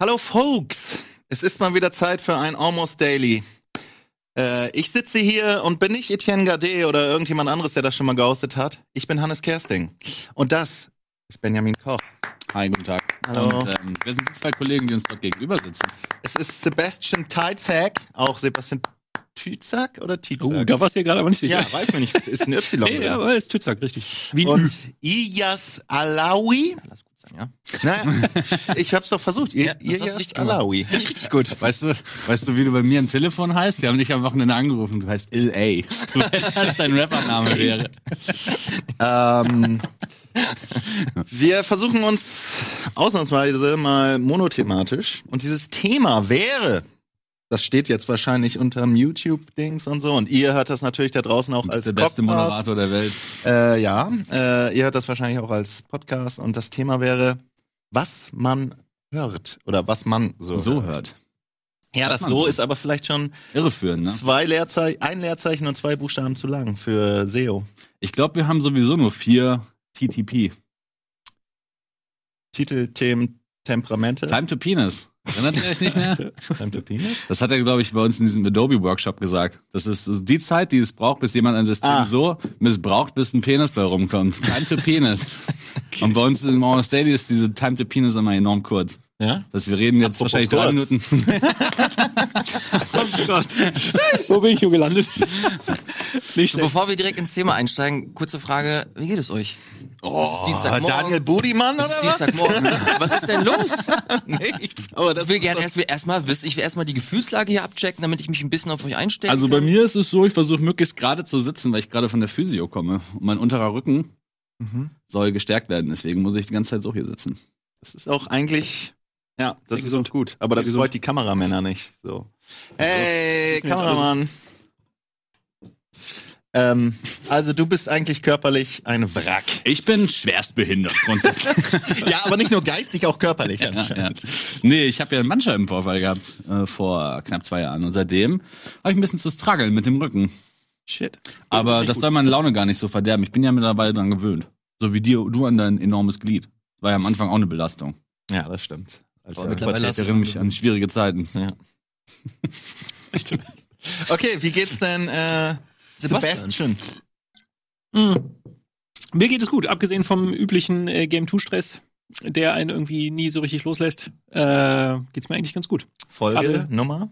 Hallo Folks, es ist mal wieder Zeit für ein Almost Daily. Äh, ich sitze hier und bin nicht Etienne Gade oder irgendjemand anderes, der das schon mal gehostet hat. Ich bin Hannes Kersting. Und das ist Benjamin Koch. Hi, guten Tag. Hallo. Und, ähm, wir sind die zwei Kollegen, die uns dort gegenüber sitzen. Es ist Sebastian Teitzak, auch Sebastian Tützak oder Tizak? Oh, da warst du ja gerade aber nicht sicher. ja, weiß man nicht. Ist ein Y. Nee, ja, aber ist Tützak, richtig. Wie. Und Iyas Alawi. Sein, ja. Naja, ich hab's doch versucht. I Ja, du Iyas richtig. Alawi. Richtig gut. Weißt du, weißt du, wie du bei mir am Telefon heißt? Wir haben dich am Wochenende angerufen. Du heißt Il A. Weil das dein Rappername wäre. Ähm, wir versuchen uns ausnahmsweise mal monothematisch. Und dieses Thema wäre, das steht jetzt wahrscheinlich unterm YouTube-Dings und so. Und ihr hört das natürlich da draußen auch als bist der beste Podcast. Moderator der Welt. Äh, ja, äh, ihr hört das wahrscheinlich auch als Podcast. Und das Thema wäre, was man hört. Oder was man so, So hört. Ja, das so. ist aber vielleicht schon Irreführend, ne? zwei Leerzeichen, ein Leerzeichen und zwei Buchstaben zu lang für SEO. Ich glaube, wir haben sowieso nur vier TTP. Titel, Themen, Temperamente. Time to Penis. Erinnert ihr euch nicht mehr? Time to Penis? Das hat er, glaube ich, bei uns in diesem Adobe-Workshop gesagt. Das ist, das ist die Zeit, die es braucht, bis jemand ein System Ah. so missbraucht, bis ein Penis bei rumkommt. Time to Penis. Und bei uns im Honest Daily ist diese Time to Penis immer enorm kurz. Ja? Dass wir reden jetzt Apropos wahrscheinlich drei kurz. Minuten. Oh Gott. Wo bin ich hier gelandet? Nicht So, schlecht. bevor wir direkt ins Thema einsteigen, kurze Frage, wie geht es euch? Oh, es ist Dienstagmorgen. Daniel Budimann es oder ist was? Dienstagmorgen. Was ist denn los? Nichts. Aber das Ich will gerne erst erstmal wissen, ich will erstmal die Gefühlslage hier abchecken, damit ich mich ein bisschen auf euch einstellen Also bei mir ist es so, ich versuche möglichst gerade zu sitzen, weil ich gerade von der Physio komme. Und mein unterer Rücken Mhm. soll gestärkt werden. Deswegen muss ich die ganze Zeit so hier sitzen. Das ist auch eigentlich, ja, das Sehr ist gesund. auch gut. Aber das freut die Kameramänner nicht. So. Hey, Kameramann. Ähm, also du bist eigentlich körperlich ein Wrack. Ich bin schwerstbehindert grundsätzlich. Ja, aber nicht nur geistig, auch körperlich. ja, ja. Nee, ich habe ja einen Bandscheibenvorfall gehabt äh, vor knapp zwei Jahren. Und seitdem habe ich ein bisschen zu strugglen mit dem Rücken. Shit. Aber das gut. soll meine Laune gar nicht so verderben. Ich bin ja mittlerweile dran gewöhnt. So wie dir, du an dein enormes Glied. War ja am Anfang auch eine Belastung. Ja, das stimmt. Also, Aber mittlerweile Ich erinnere mich an schwierige Zeiten. ja. Okay, wie geht's denn äh, Sebastian. Sebastian? Hm. Mir geht es gut, abgesehen vom üblichen äh, Game 2 Stress, der einen irgendwie nie so richtig loslässt, äh, geht's mir eigentlich ganz gut. Folge, Alle- Nummer?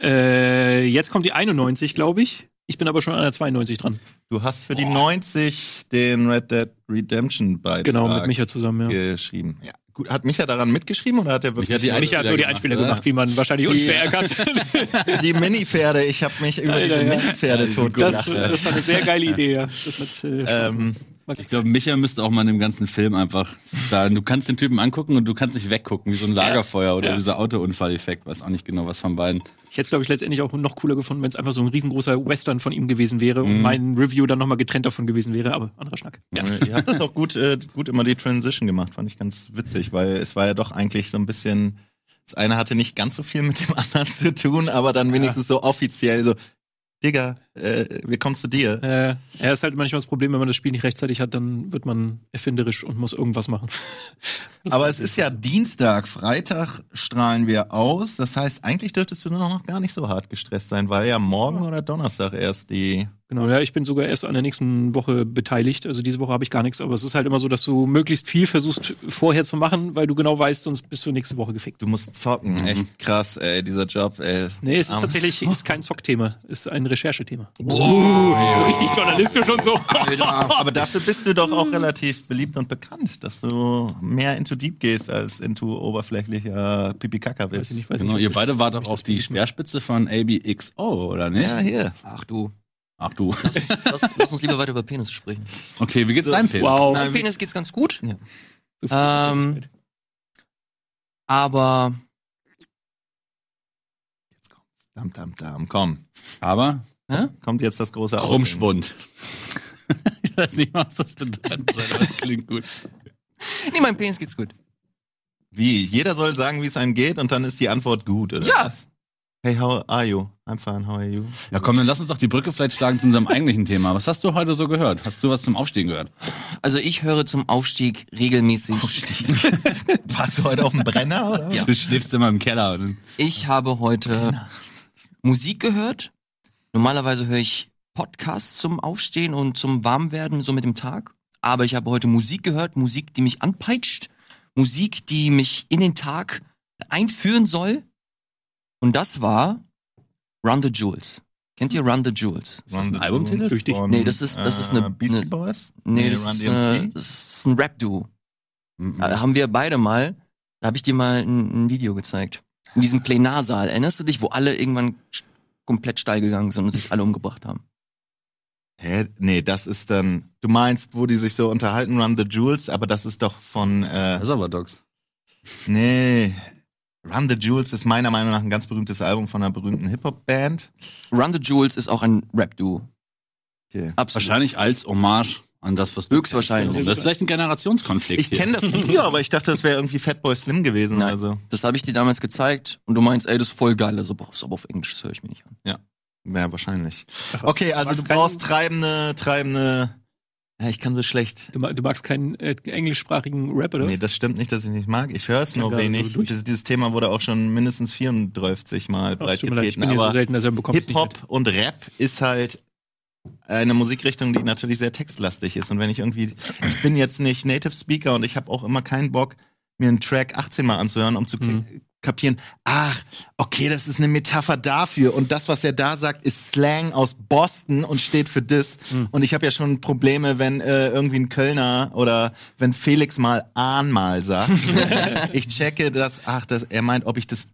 Äh, jetzt kommt die 91, glaube ich. Ich bin aber schon an der 92 dran. Du hast für die 90 den Red Dead Redemption Beitrag Genau, mit Micha zusammen, ja. geschrieben. Ja. Gut, hat Micha daran mitgeschrieben oder hat er wirklich Micha hat die nur- Micha hat nur die gemacht, Einspieler gemacht, wie man wahrscheinlich Die- unfair erkannt hat. die Minipferde? Ich habe mich über Alter, diese ja. Minipferde Ja, die sind Das, totgelacht. das war eine sehr geile Idee, ja. Das hat, äh, ähm, gemacht. Ich glaube, Micha müsste auch mal in dem ganzen Film einfach da. Du kannst den Typen angucken und du kannst nicht weggucken, wie so ein Lagerfeuer oder Ja. dieser Autounfalleffekt. Weiß auch nicht genau, was von beiden. Ich hätte es, glaube ich, letztendlich auch noch cooler gefunden, wenn es einfach so ein riesengroßer Western von ihm gewesen wäre und Mhm. mein Review dann nochmal getrennt davon gewesen wäre, aber anderer Schnack. Ja. Ihr habt das auch gut, äh, gut immer die Transition gemacht, fand ich ganz witzig, weil es war ja doch eigentlich so ein bisschen, das eine hatte nicht ganz so viel mit dem anderen zu tun, aber dann wenigstens so offiziell so, Digga, äh, wir kommen zu dir. Äh, ja, ist halt manchmal das Problem, wenn man das Spiel nicht rechtzeitig hat, dann wird man erfinderisch und muss irgendwas machen. Aber es ist ja Dienstag, Freitag strahlen wir aus. Das heißt, eigentlich dürftest du noch gar nicht so hart gestresst sein, weil ja morgen oder Donnerstag erst die. Genau, ja, ich bin sogar erst an der nächsten Woche beteiligt. Also diese Woche habe ich gar nichts, aber es ist halt immer so, dass du möglichst viel versuchst vorher zu machen, weil du genau weißt, sonst bist du nächste Woche gefickt. Du musst zocken. Echt krass, ey, dieser Job, ey. Nee, es ist tatsächlich ist kein Zockthema, ist ein Recherchethema. Boah, So richtig journalistisch und so. Alter. Aber dafür bist du doch auch relativ beliebt und bekannt, dass du mehr into deep gehst als into oberflächlicher pipi kaka Weiß ich nicht, weiß Genau, ihr beide wart doch auf die. Speerspitze von ABXO, oder nicht? Ja, hier. Ach du. Ach du. Lass uns, lass, lass uns lieber weiter über Penis sprechen. Okay, wie geht's deinem Penis? Wow. Beim Penis geht's ganz gut, So viel Ähm, aber Dam, dam, dam. Komm. Aber hä? Kommt jetzt das große. Krummschwund. ich weiß nicht, was das bedeuten soll, aber das klingt gut. Nee, meinem Penis geht's gut. Wie? Jeder soll sagen, wie es einem geht und dann ist die Antwort gut, oder? Ja. Hey, how are you? I'm fine, how are you? Ja, komm, dann lass uns doch die Brücke vielleicht schlagen zu unserem eigentlichen Thema. Was hast du heute so gehört? Hast du was zum Aufstehen gehört? Also ich höre zum Aufstieg regelmäßig. Warst du heute auf dem Brenner, oder? Ja. Du schläfst immer im Keller. Ich habe heute Musik gehört. Normalerweise höre ich Podcasts zum Aufstehen und zum Warmwerden, so mit dem Tag. Aber ich habe heute Musik gehört, Musik, die mich anpeitscht, Musik, die mich in den Tag einführen soll. Und das war Run the Jewels. Kennt ihr Run the Jewels? Ist das ein Albumtitel? Von, Nee, das ist- das ist eine- äh, Beastie eine- Boys? Nee, Nee, das, Run ist, äh, das ist ein Rap-Duo. Mhm. Da haben wir beide mal, da habe ich dir mal ein, ein Video gezeigt. In diesem Plenarsaal, erinnerst du dich, wo alle irgendwann komplett steil gegangen sind und sich alle umgebracht haben? Hä? Nee, das ist dann. Du meinst, wo die sich so unterhalten, Run the Jewels, aber das ist doch von. Äh, Reservoir Dogs. nee. Run the Jewels ist meiner Meinung nach ein ganz berühmtes Album von einer berühmten Hip-Hop-Band. Run the Jewels ist auch ein Rap-Duo. Okay. Absolut. Wahrscheinlich als Hommage an das, was du Höchstwahrscheinlich. kennst. Das ist vielleicht ein Generationskonflikt. Ich kenne das Video, aber ich dachte, das wäre irgendwie Fatboy Slim gewesen. Nein. Also Das habe ich dir damals gezeigt und du meinst, ey, das ist voll geil, also brauchst du aber auf Englisch, das höre ich mir nicht an. ja, wahrscheinlich. Ach Okay, also du brauchst treibende, treibende. Ja, ich kann so schlecht. Du, du magst keinen äh, englischsprachigen Rap, oder? Nee, das stimmt nicht, dass ich nicht mag. Ich höre es Ja, nur so wenig. durch- Das, dieses Thema wurde auch schon mindestens 34 Mal Ach, breit tut mir leid, ich getreten. bin hier so Aber selten, er nicht mit. Hip-Hop und Rap ist halt eine Musikrichtung, die natürlich sehr textlastig ist. Und wenn ich irgendwie, ich bin jetzt nicht Native Speaker und ich habe auch immer keinen Bock, mir einen Track 18 Mal anzuhören, um zu Mhm. kapieren, ach, okay, das ist eine Metapher dafür. Und das, was er da sagt, ist Slang aus Boston und steht für das. Mhm. Und ich habe ja schon Probleme, wenn äh, irgendwie ein Kölner oder wenn Felix mal Ahn mal sagt. ich checke das, ach, das, er meint, ob ich das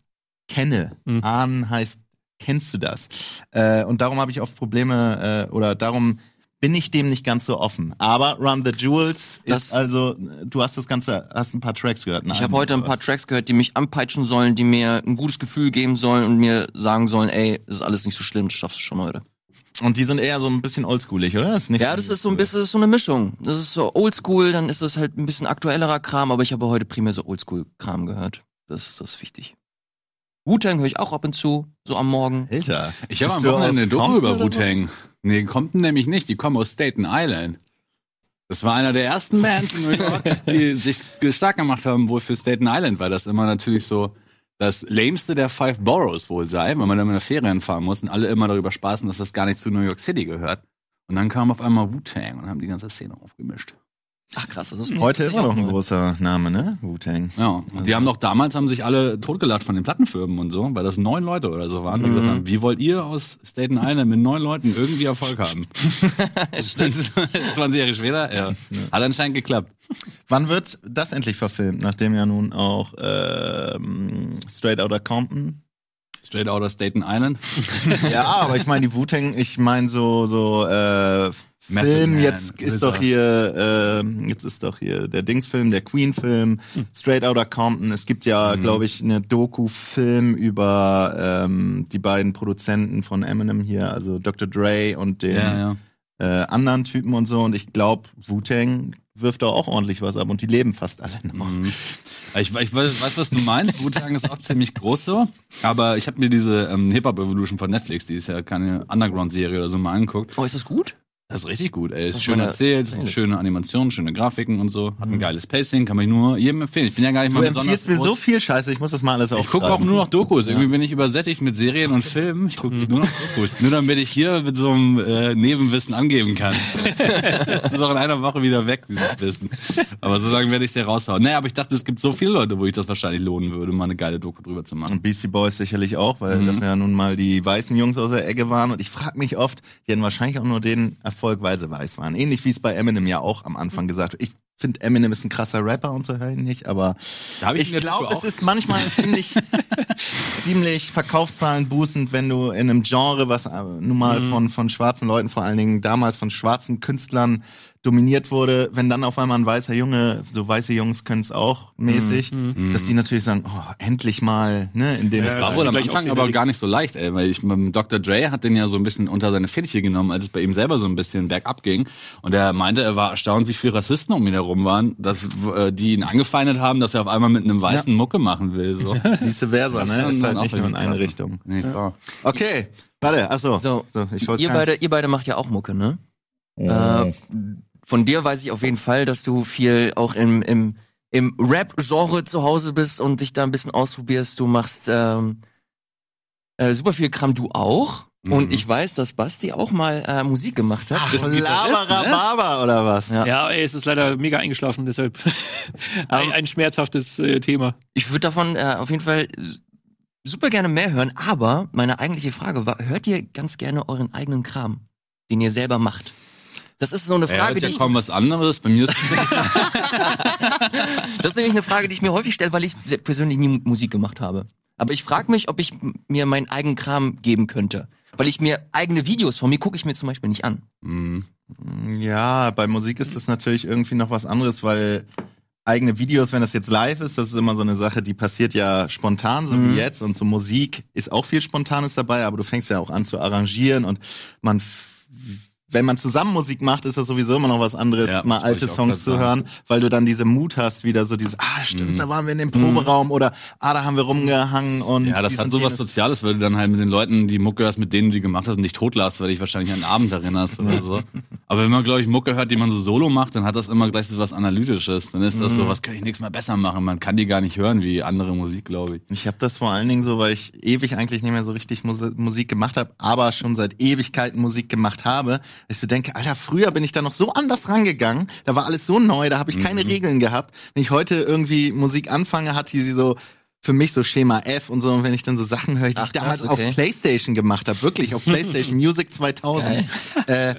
kenne. Mhm. Ahn heißt, kennst du das? Äh, und darum habe ich oft Probleme äh, oder darum bin ich dem nicht ganz so offen. Aber Run the Jewels Das- ist also, du hast das Ganze, hast ein paar Tracks gehört. ne? Ich habe heute ein paar Tracks gehört, die mich anpeitschen sollen, die mir ein gutes Gefühl geben sollen und mir sagen sollen, ey, das ist alles nicht so schlimm, das schaffst du schon heute. Und die sind eher so ein bisschen oldschoolig, oder? Nicht Ja, das ist so ein bisschen das ist so eine Mischung. Das ist so oldschool, dann ist das halt ein bisschen aktuellerer Kram, aber ich habe heute primär so oldschool-Kram gehört. Das, das ist wichtig. Wu-Tang höre ich auch ab und zu, so am Morgen. Älter. Ich habe am Wochenende eine Doku über? Wu-Tang. Nee, Compton nämlich nicht. Die kommen aus Staten Island. Das war einer der ersten Bands in New York, die sich stark gemacht haben, wohl für Staten Island, weil das immer natürlich so das lämste der Five Boroughs wohl sei, wenn man dann in der Ferien fahren muss und alle immer darüber spaßen, dass das gar nicht zu New York City gehört. Und dann kam auf einmal Wu-Tang und haben die ganze Szene aufgemischt. Ach krass, das ist mir Heute immer noch ein großer Name, ne? Wu-Tang. Ja, und die haben doch damals haben sich alle totgelacht von den Plattenfirmen und so, weil das neun Leute oder so waren, die Mhm. gesagt haben, wie wollt ihr aus Staten Island mit neun Leuten irgendwie Erfolg haben? 20 Jahre später, ja. Hat anscheinend geklappt. Wann wird das endlich verfilmt? Nachdem ja nun auch ähm, Straight Outta Compton. Straight Outta Staten Island. ja, aber ich meine die Wu-Tang, ich meine so so äh, Method Film. Man, Jetzt ist Wizard. doch hier, äh, jetzt ist doch hier der Dings-Film, der Queen-Film, Straight Outta Compton. Es gibt ja, Mhm. glaube ich, eine Doku-Film über ähm, die beiden Produzenten von Eminem hier, also Dr. Dre und den Ja, ja. äh, anderen Typen und so. Und ich glaube, Wu-Tang wirft da auch ordentlich was ab und die leben fast alle noch. Mhm. Ich, ich weiß, was du meinst. Wu-Tang ist auch ziemlich groß so. Aber ich habe mir diese ähm, Hip-Hop Evolution von Netflix, die ist ja keine Underground-Serie oder so, mal angeguckt. Oh, ist das gut? Das ist richtig gut, ey. Ist ist schön meine- erzählt, Playlist. schöne Animationen, schöne Grafiken und so. Hat ein geiles Pacing, kann man nur jedem empfehlen. Ich bin ja gar nicht Du mal besonders empfiehlst mir so viel Scheiße, ich muss das mal alles Ich aufschreiben. gucke auch nur noch Dokus. Irgendwie bin ich übersättigt mit Serien und Filmen. Ich gucke nur noch Dokus. Nur damit ich hier mit so einem äh, Nebenwissen angeben kann. das ist auch in einer Woche wieder weg, dieses Wissen. Aber so lange werde ich es ja raushauen. Naja, aber ich dachte, es gibt so viele Leute, wo ich das wahrscheinlich lohnen würde, mal eine geile Doku drüber zu machen. Und Beastie Boys sicherlich auch, weil Mhm. das ja nun mal die weißen Jungs aus der Ecke waren. Und ich frage mich oft, die hatten wahrscheinlich auch nur den Erfolg, sie weiß waren. Ähnlich wie es bei Eminem ja auch am Anfang gesagt wird. Ich finde, Eminem ist ein krasser Rapper und so höre ich nicht, aber ich der glaube, es ist manchmal ziemlich, ziemlich Verkaufszahlen boostend, wenn du in einem Genre, was äh, nun mal Mhm. von, von schwarzen Leuten, vor allen Dingen damals von schwarzen Künstlern dominiert wurde, wenn dann auf einmal ein weißer Junge, so weiße Jungs können es auch mäßig, Mhm. dass die natürlich sagen, oh, endlich mal, ne, in dem Ja, Das Ja, war ist wohl ja am Anfang aber gar nicht so leicht, ey, weil ich, Dr. Dre hat den ja so ein bisschen unter seine Fittiche genommen, als es bei ihm selber so ein bisschen bergab ging. Und er meinte, er war erstaunt, wie viele Rassisten um ihn herum waren, dass äh, die ihn angefeindet haben, dass er auf einmal mit einem weißen Mucke machen will. So. vice versa, ne, ist halt auch nicht nur in eine. Richtung. Nee, klar. Okay, warte, achso. So, ich wollte ihr beide, ihr beide macht ja auch Mucke, ne? Äh, von dir weiß ich auf jeden Fall, dass du viel auch im, im, im Rap-Genre zu Hause bist und dich da ein bisschen ausprobierst. Du machst ähm, äh, super viel Kram, du auch. Mhm. Und ich weiß, dass Basti auch mal äh, Musik gemacht hat. Ach, Gitarrist, ne? Labarababa oder was? Ja. Ja, ey, es ist leider mega eingeschlafen, deshalb ein, ein schmerzhaftes äh, Thema. Ich würde davon äh, auf jeden Fall super gerne mehr hören, aber meine eigentliche Frage war, hört ihr ganz gerne euren eigenen Kram, den ihr selber macht? Das ist so eine Ja, Frage, ist die ja ich, kaum was anderes. Bei mir ist das ist nämlich eine Frage, die ich mir häufig stelle, weil ich persönlich nie Musik gemacht habe. Aber ich frage mich, ob ich mir meinen eigenen Kram geben könnte. Weil ich mir eigene Videos von mir gucke ich mir zum Beispiel nicht an. Mhm. Ja, bei Musik ist das natürlich irgendwie noch was anderes, weil eigene Videos, wenn das jetzt live ist, das ist immer so eine Sache, die passiert ja spontan, so Mhm. wie jetzt. Und so Musik ist auch viel Spontanes dabei, aber du fängst ja auch an zu arrangieren und man, wenn man zusammen Musik macht, ist das sowieso immer noch was anderes, Ja, mal alte Songs zu hören, weil du dann diese Mut hast, wieder so dieses, ah, stimmt, Mhm. da waren wir in dem Proberaum oder ah, da haben wir rumgehangen und Ja, das hat sowas jenes. Soziales, weil du dann halt mit den Leuten die Mucke hörst, mit denen du die gemacht hast und dich totlachst, weil dich wahrscheinlich an einen Abend erinnerst oder so. Aber wenn man, glaube ich, Mucke hört, die man so solo macht, dann hat das immer gleich so was Analytisches. Dann ist das so, was kann ich nichts mehr besser machen. Man kann die gar nicht hören wie andere Musik, glaube ich. Ich habe das vor allen Dingen so, weil ich ewig eigentlich nicht mehr so richtig Mus Musik gemacht habe, aber schon seit Ewigkeiten Musik gemacht habe. Dass Ich so denke, Alter, früher bin ich da noch so anders rangegangen. Da war alles so neu, da habe ich keine Regeln gehabt. Wenn ich heute irgendwie Musik anfange, hat die so für mich so Schema F und so. Und wenn ich dann so Sachen höre, die Ach, ich damals okay. auf Playstation gemacht habe, wirklich auf Playstation Music 2000, äh,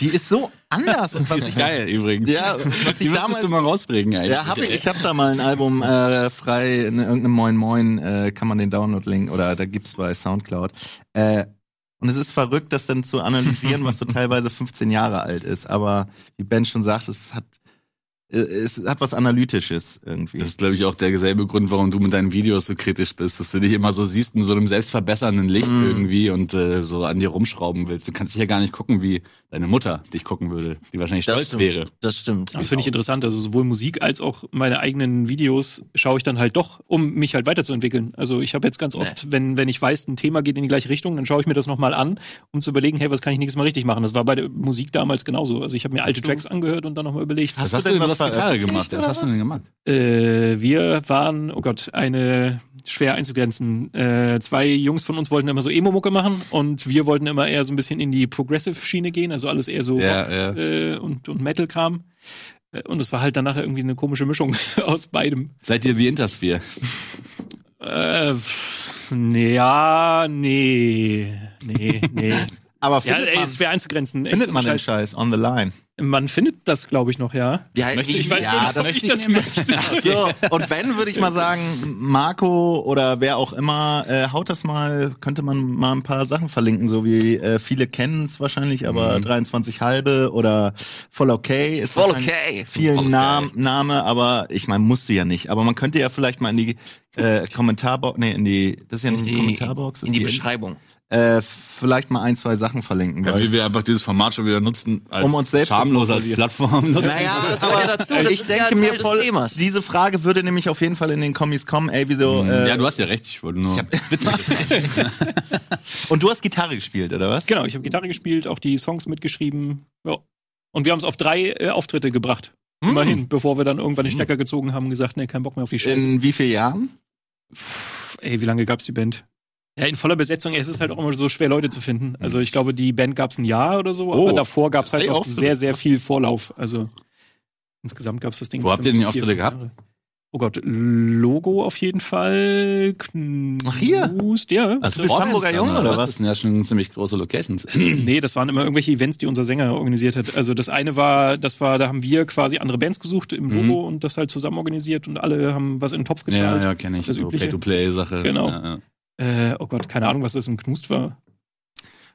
die ist so anders. Und was ich, Geil, übrigens. ja, was Die ich damals du mal rausbringen eigentlich. ja, hab ich. Ich habe da mal ein Album äh, frei in irgendeinem Moin Moin, äh, kann man den Download-Link oder da gibt's bei Soundcloud. Äh, und es ist verrückt, das dann zu analysieren, was so teilweise 15 Jahre alt ist. Aber wie Ben schon sagt, es hat, es hat was Analytisches irgendwie. Das ist, glaube ich, auch derselbe Grund, warum du mit deinen Videos so kritisch bist, dass du dich immer so siehst in so einem selbstverbessernden Licht Mm. irgendwie und äh, so an dir rumschrauben willst. Du kannst dich ja gar nicht gucken, wie deine Mutter dich gucken würde, die wahrscheinlich Das stolz stimmt. wäre. Das stimmt. Das finde ich interessant. Also sowohl Musik als auch meine eigenen Videos schaue ich dann halt doch, um mich halt weiterzuentwickeln. Also ich habe jetzt ganz oft, wenn, wenn ich weiß, ein Thema geht in die gleiche Richtung, dann schaue ich mir das nochmal an, um zu überlegen, hey, was kann ich nächstes Mal richtig machen? Das war bei der Musik damals genauso. Also ich habe mir alte Tracks angehört und dann nochmal überlegt. Hast hast denn du denn, was Gitarre gemacht? Was hast du denn gemacht? Äh, wir waren, oh Gott, eine schwer einzugrenzen. Äh, zwei Jungs von uns wollten immer so Emo-Mucke machen und wir wollten immer eher so ein bisschen in die Progressive-Schiene gehen, also alles eher so Ja, Rock, ja. Äh, und, und Metal-Kram. Äh, Und es war halt danach irgendwie eine komische Mischung aus beidem. Seid ihr wie Intersphere? Äh, ja, nee, nee, nee. Aber ja, findet ey, man, ist schwer einzugrenzen. Findet man den Scheiß. On the line? Man findet das, glaube ich, noch, ja. Ja, möchte Ich weiß Ja, nicht, das ob ich das ich möchte. So, und wenn, würde ich mal sagen, Marco oder wer auch immer, äh, haut das mal, könnte man mal ein paar Sachen verlinken, so wie äh, viele kennen es wahrscheinlich, aber 23 halbe oder voll okay ist Voll okay. viel Voll Nam Name, aber ich meine, musst du ja nicht. Aber man könnte ja vielleicht mal in die äh, Kommentarbox, nee, in die, das ist ja nicht die, Kommentarbox, das in die ist Beschreibung. Äh, vielleicht mal ein, zwei Sachen verlinken. Ja, weil- wie wir einfach dieses Format schon wieder nutzen, als Um uns selbst zu schamlos als. Plattform nutzen. Naja, Das aber ja dazu, das ich ist ja denke Teil mir voll, diese Frage würde nämlich auf jeden Fall in den Kommis kommen, ey, wieso, äh, Mhm. ja, du hast ja recht, ich wollte nur. und du hast Gitarre gespielt, oder was? Genau, ich habe Gitarre gespielt, auch die Songs mitgeschrieben. Ja. Und wir haben es auf drei äh, Auftritte gebracht. Hm. Immerhin, bevor wir dann irgendwann den Stecker gezogen haben und gesagt, nee, kein Bock mehr auf die Scheiße. In wie vielen Jahren? Pff, ey, wie lange gab's die Band? Ja, in voller Besetzung, es ist halt auch immer so schwer, Leute zu finden. Also ich glaube, die Band gab's ein Jahr oder so, Oh. aber davor gab's halt Drei noch Auftritte. sehr, sehr viel Vorlauf. Also insgesamt gab's das Ding. Wo habt ihr denn die Auftritte gehabt? Jahre. Oh Gott, Logo auf jeden Fall. Knust, Ach, hier? Ja. Also du bist Hamburger Junge, oder was? Das sind ja schon ziemlich große Locations. Nee, das waren immer irgendwelche Events, die unser Sänger organisiert hat. Also das eine war, das war, da haben wir quasi andere Bands gesucht im Mhm. Logo und das halt zusammen organisiert und alle haben was in den Topf ja, gezahlt. ja, kenne ich. Das So Übliche. Pay-to-Play-Sache. Genau. Ja, ja. Äh, oh Gott, keine Ahnung, was das im Knust war.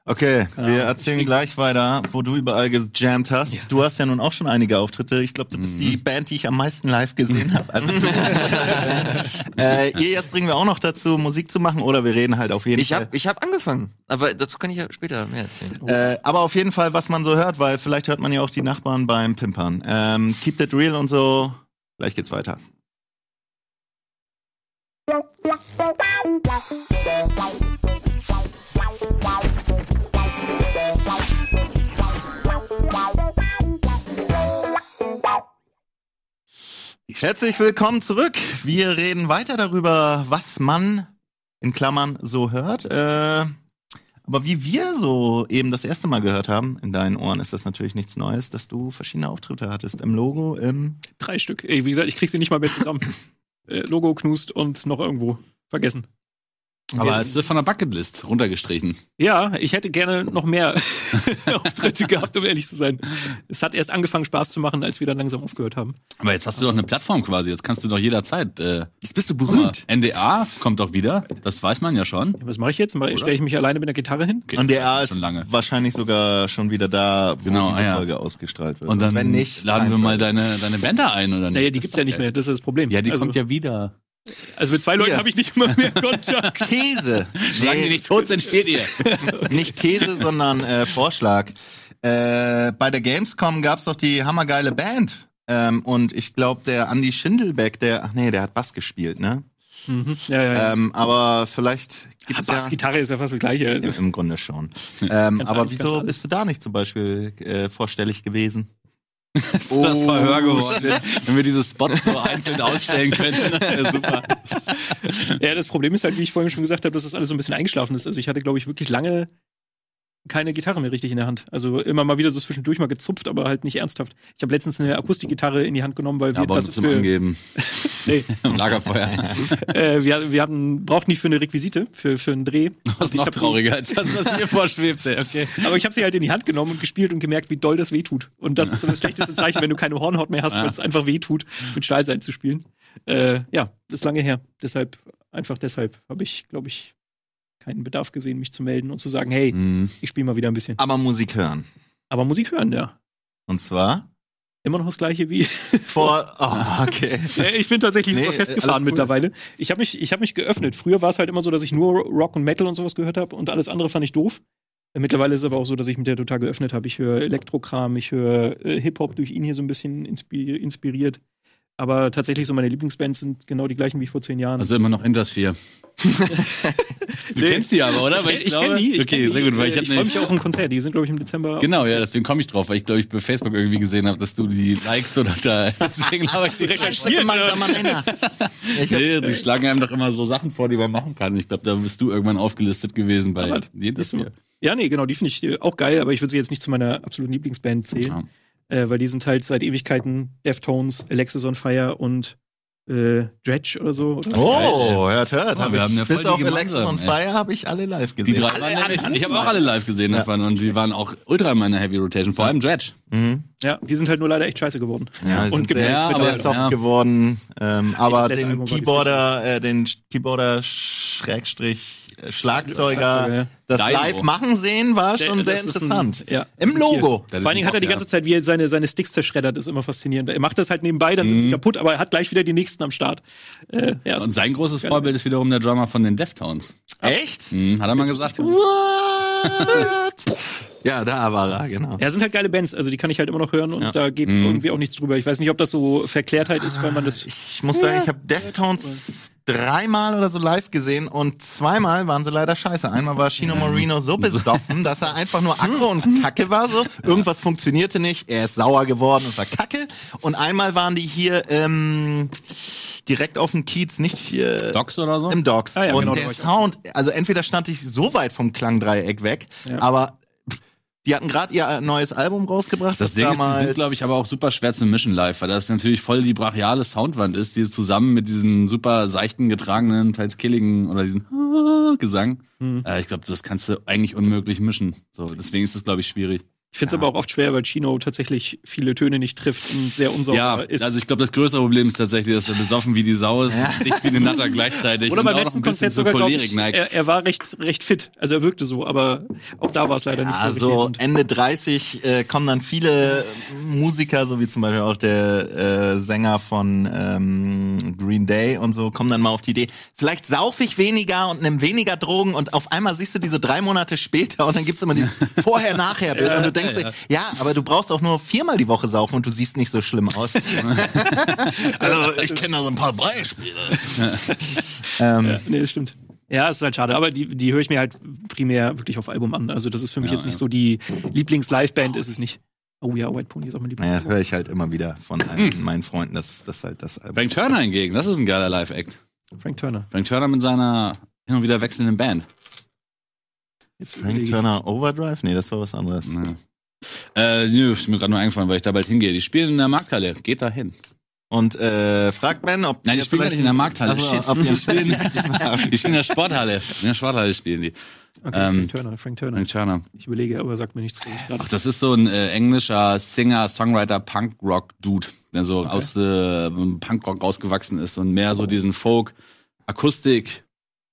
Okay, Keine wir Ahnung. erzählen gleich weiter, wo du überall gejammt hast. Du hast ja nun auch schon einige Auftritte. Ich glaube, du bist die Band, die ich am meisten live gesehen habe. Also, äh, ihr jetzt bringen wir auch noch dazu, Musik zu machen oder wir reden halt auf jeden Ich Fall. habe ich hab angefangen, aber dazu kann ich ja später mehr erzählen. Äh, aber auf jeden Fall, was man so hört, weil vielleicht hört man ja auch die Nachbarn beim Pimpern. Ähm, keep that real und so. Gleich geht's weiter. Herzlich willkommen zurück. Wir reden weiter darüber, was man in Klammern so hört. Äh, aber wie wir so eben das erste Mal gehört haben, in deinen Ohren ist das natürlich nichts Neues, dass du verschiedene Auftritte hattest im Logo, im Drei Stück. Ey, wie gesagt, ich krieg sie nicht mal mehr zusammen. äh, Logo knust und noch irgendwo vergessen. Aber es ist von der Bucketlist runtergestrichen. Ja, ich hätte gerne noch mehr Auftritte gehabt, um ehrlich zu sein. Es hat erst angefangen, Spaß zu machen, als wir dann langsam aufgehört haben. Aber jetzt hast du doch eine Plattform quasi. Jetzt kannst du doch jederzeit. Äh, Jetzt bist du guck mal, NDA kommt doch wieder. Das weiß man ja schon. Ja, was mache ich jetzt? Stelle ich mich alleine mit der Gitarre hin? Okay, Und der ist schon lange. wahrscheinlich sogar schon wieder da, wo Genau, diese ah ja. Folge ausgestrahlt wird. Und dann wenn nicht, laden wir mal deine, deine Band da ein, oder nicht? Naja, die Das gibt's ist ja nicht mehr, das ist das Problem. Ja, die also, kommt ja wieder. Also mit zwei Leuten habe ich nicht immer mehr Kontakt. These. Solange die nicht tot sind, spielt ihr. nicht These, sondern äh, Vorschlag. Äh, bei der Gamescom gab's doch die hammergeile Band. Ähm, und ich glaube, der Andy Schindelbeck, der, ach nee, der hat Bass gespielt, ne? Mhm. Ja, ja, ja. Ähm, aber vielleicht gibt's ja Bassgitarre ist ja fast das Gleiche. im, im Grunde schon. Ähm, aber wieso bist du da nicht zum Beispiel äh, vorstellig gewesen? Das Oh, Verhör geworden. Wenn- Wenn wir diese Spots so einzeln ausstellen könnten. wär super. Ja, das Problem ist halt, wie ich vorhin schon gesagt habe, dass das alles so ein bisschen eingeschlafen ist. Also ich hatte, glaube ich, wirklich lange keine Gitarre mehr richtig in der Hand. Also immer mal wieder so zwischendurch mal gezupft, aber halt nicht ernsthaft. Ich habe letztens eine Akustikgitarre in die Hand genommen, weil wir Aber das zum für, Angeben. nee, Lagerfeuer. äh, wir, wir hatten braucht nicht für eine Requisite für für einen Dreh. Das ist noch die- trauriger als das, was mir vorschwebt. ey. Okay. Aber ich habe sie halt in die Hand genommen und gespielt und gemerkt, wie doll das wehtut. Und das ist so das schlechteste Zeichen, wenn du keine Hornhaut mehr hast, Ja. weil es einfach wehtut, mit Stahlseil zu spielen. Äh, ja, das ist lange her. Deshalb, einfach deshalb habe ich, glaube ich, keinen Bedarf gesehen, mich zu melden und zu sagen, hey, Mhm. ich spiele mal wieder ein bisschen. Aber Musik hören. Aber Musik hören, ja. Und zwar Immer noch das gleiche wie. vor. Oh, okay. Äh, ich bin tatsächlich Nee, super festgefahren cool. mittlerweile. Ich habe mich, ich hab mich geöffnet. Früher war es halt immer so, dass ich nur Rock und Metal und sowas gehört habe und alles andere fand ich doof. Äh, Mittlerweile ist es aber auch so, dass ich mich der total geöffnet habe. Ich höre Elektrokram, ich höre äh, Hip-Hop durch ihn hier so ein bisschen inspi inspiriert. Aber tatsächlich so meine Lieblingsbands sind genau die gleichen wie vor zehn Jahren. Also immer noch Intersphere. du Nee. kennst die aber, oder? Weil ich kenn die. Ich okay, kenn die. sehr gut, weil ich, ich freue mich auch auf ein Konzert. Die sind, glaube ich, im Dezember. Genau, ja, deswegen komme ich drauf, weil ich glaube ich bei Facebook irgendwie gesehen habe, dass du die likest oder da. Deswegen habe ich die recherchiert. Ich Nee, die schlagen einem doch immer so Sachen vor, die man machen kann. Ich glaube, da bist du irgendwann aufgelistet gewesen bei. Mal. Ja, nee, genau, die finde ich äh, auch geil, aber ich würde sie jetzt nicht zu meiner absoluten Lieblingsband zählen. Äh, weil die sind halt seit Ewigkeiten Deftones, Alexis on Fire und äh, Dredge oder so. Oder? Oh, hört, hört. Oh, hab wir ich, haben ja voll bis die auf Alexis ey. Fire habe ich alle live Die gesehen. drei waren nämlich, ich habe auch alle live gesehen Ja. davon und die waren auch ultra in meiner Heavy Rotation, vor allem Dredge. Mhm. Ja, die sind halt nur leider echt scheiße geworden. Ja, die Und sind gibt sehr, ja, sehr soft ja. geworden. Ähm, aber den die Keyboarder, äh, den Keyboarder Schrägstrich Schlagzeuger, das live machen sehen, war schon sehr ist ein- interessant. ja, Im. Logo. Das Vor allen Dingen hat er die ganze Zeit, wie er seine, seine Sticks zerschreddert, ist immer faszinierend. Er macht das halt nebenbei, dann sind sie kaputt, aber er hat gleich wieder die nächsten am Start. Äh, ja, Und sein großes Vorbild ist wiederum der Drummer von den Deftones. Echt? Hm, hat er mal gesagt. What? ja, da war er, genau. ja, sind halt geile Bands, also die kann ich halt immer noch hören und Ja. da geht irgendwie auch nichts drüber. Ich weiß nicht, ob das so Verklärtheit ist, weil man das. Ich muss sagen, ich habe Deftones dreimal oder so live gesehen und zweimal waren sie leider scheiße. Einmal war Chino Marino so besoffen, dass er einfach nur aggro und kacke war so. Irgendwas funktionierte nicht, er ist sauer geworden und war kacke. Und einmal waren die hier ähm, direkt auf dem Kiez, nicht hier Docs oder so? im Docks. Ah ja, und genau, der. Sound, also entweder stand ich so weit vom Klangdreieck weg, Ja. aber die hatten gerade ihr neues Album rausgebracht. Das Ding ist, die sind, glaube ich, aber auch super schwer zu mischen live, weil das natürlich voll die brachiale Soundwand ist, die zusammen mit diesem super seichten, getragenen, teils killigen oder diesem Gesang. Hm. Äh, ich glaube, das kannst du eigentlich unmöglich mischen. So, deswegen ist das, glaube ich, schwierig. Ich finde es Ja. aber auch oft schwer, weil Chino tatsächlich viele Töne nicht trifft und sehr unsauber Ja, ist. also ich glaube, das größere Problem ist tatsächlich, dass er besoffen wie die Sau ist, Ja. dicht wie eine Natter gleichzeitig Oder und beim letzten Konzert sogar, glaube Cholerik ich, neigt. er, er war recht, recht fit. Also er wirkte so, aber auch da war es leider nicht so. Also Ende 30 äh, kommen dann viele Musiker, so wie zum Beispiel auch der äh, Sänger von ähm, Green Day und so, kommen dann mal auf die Idee, vielleicht sauf ich weniger und nimm weniger Drogen und auf einmal siehst du diese drei Monate später und dann gibt's immer dieses Vorher-Nachher-Bild und du denkst dir, ja, aber du brauchst auch nur viermal die Woche saufen und du siehst nicht so schlimm aus. also ich kenne da so ein paar Beispiele. ähm, ja, nee, das stimmt. Ja, ist halt schade, aber die, die höre ich mir halt primär wirklich auf Album an. Also das ist für mich Ja, jetzt nicht ja. so die Lieblings-Live-Band, ist es nicht. Oh ja, White Pony ist auch mein Lieblings. naja, höre ich halt immer wieder von allen meinen Freunden, dass das halt das Album. Frank Turner hingegen, das ist ein geiler Live-Act. Frank Turner. Frank Turner mit seiner hin und wieder wechselnden Band. Jetzt Frank. Turner Overdrive? Nee, das war was anderes. Ja. Äh, nö, ist mir gerade nur eingefallen, weil ich da bald hingehe. Die spielen in der Markthalle. Geht da hin. Und äh, fragt Ben, ob Nein, die spielen nicht in der Markthalle. Also, Shit. ob Die spielen, die spielen in der Sporthalle. In der Sporthalle spielen die. Okay, Ähm, Frank Turner, Frank Turner. Frank Turner. Ich überlege, aber sagt mir nichts. Ach, das ist so ein äh, englischer Singer, Songwriter, Punkrock-Dude, der so Okay. aus äh, Punkrock rausgewachsen ist und mehr so diesen Folk, Akustik,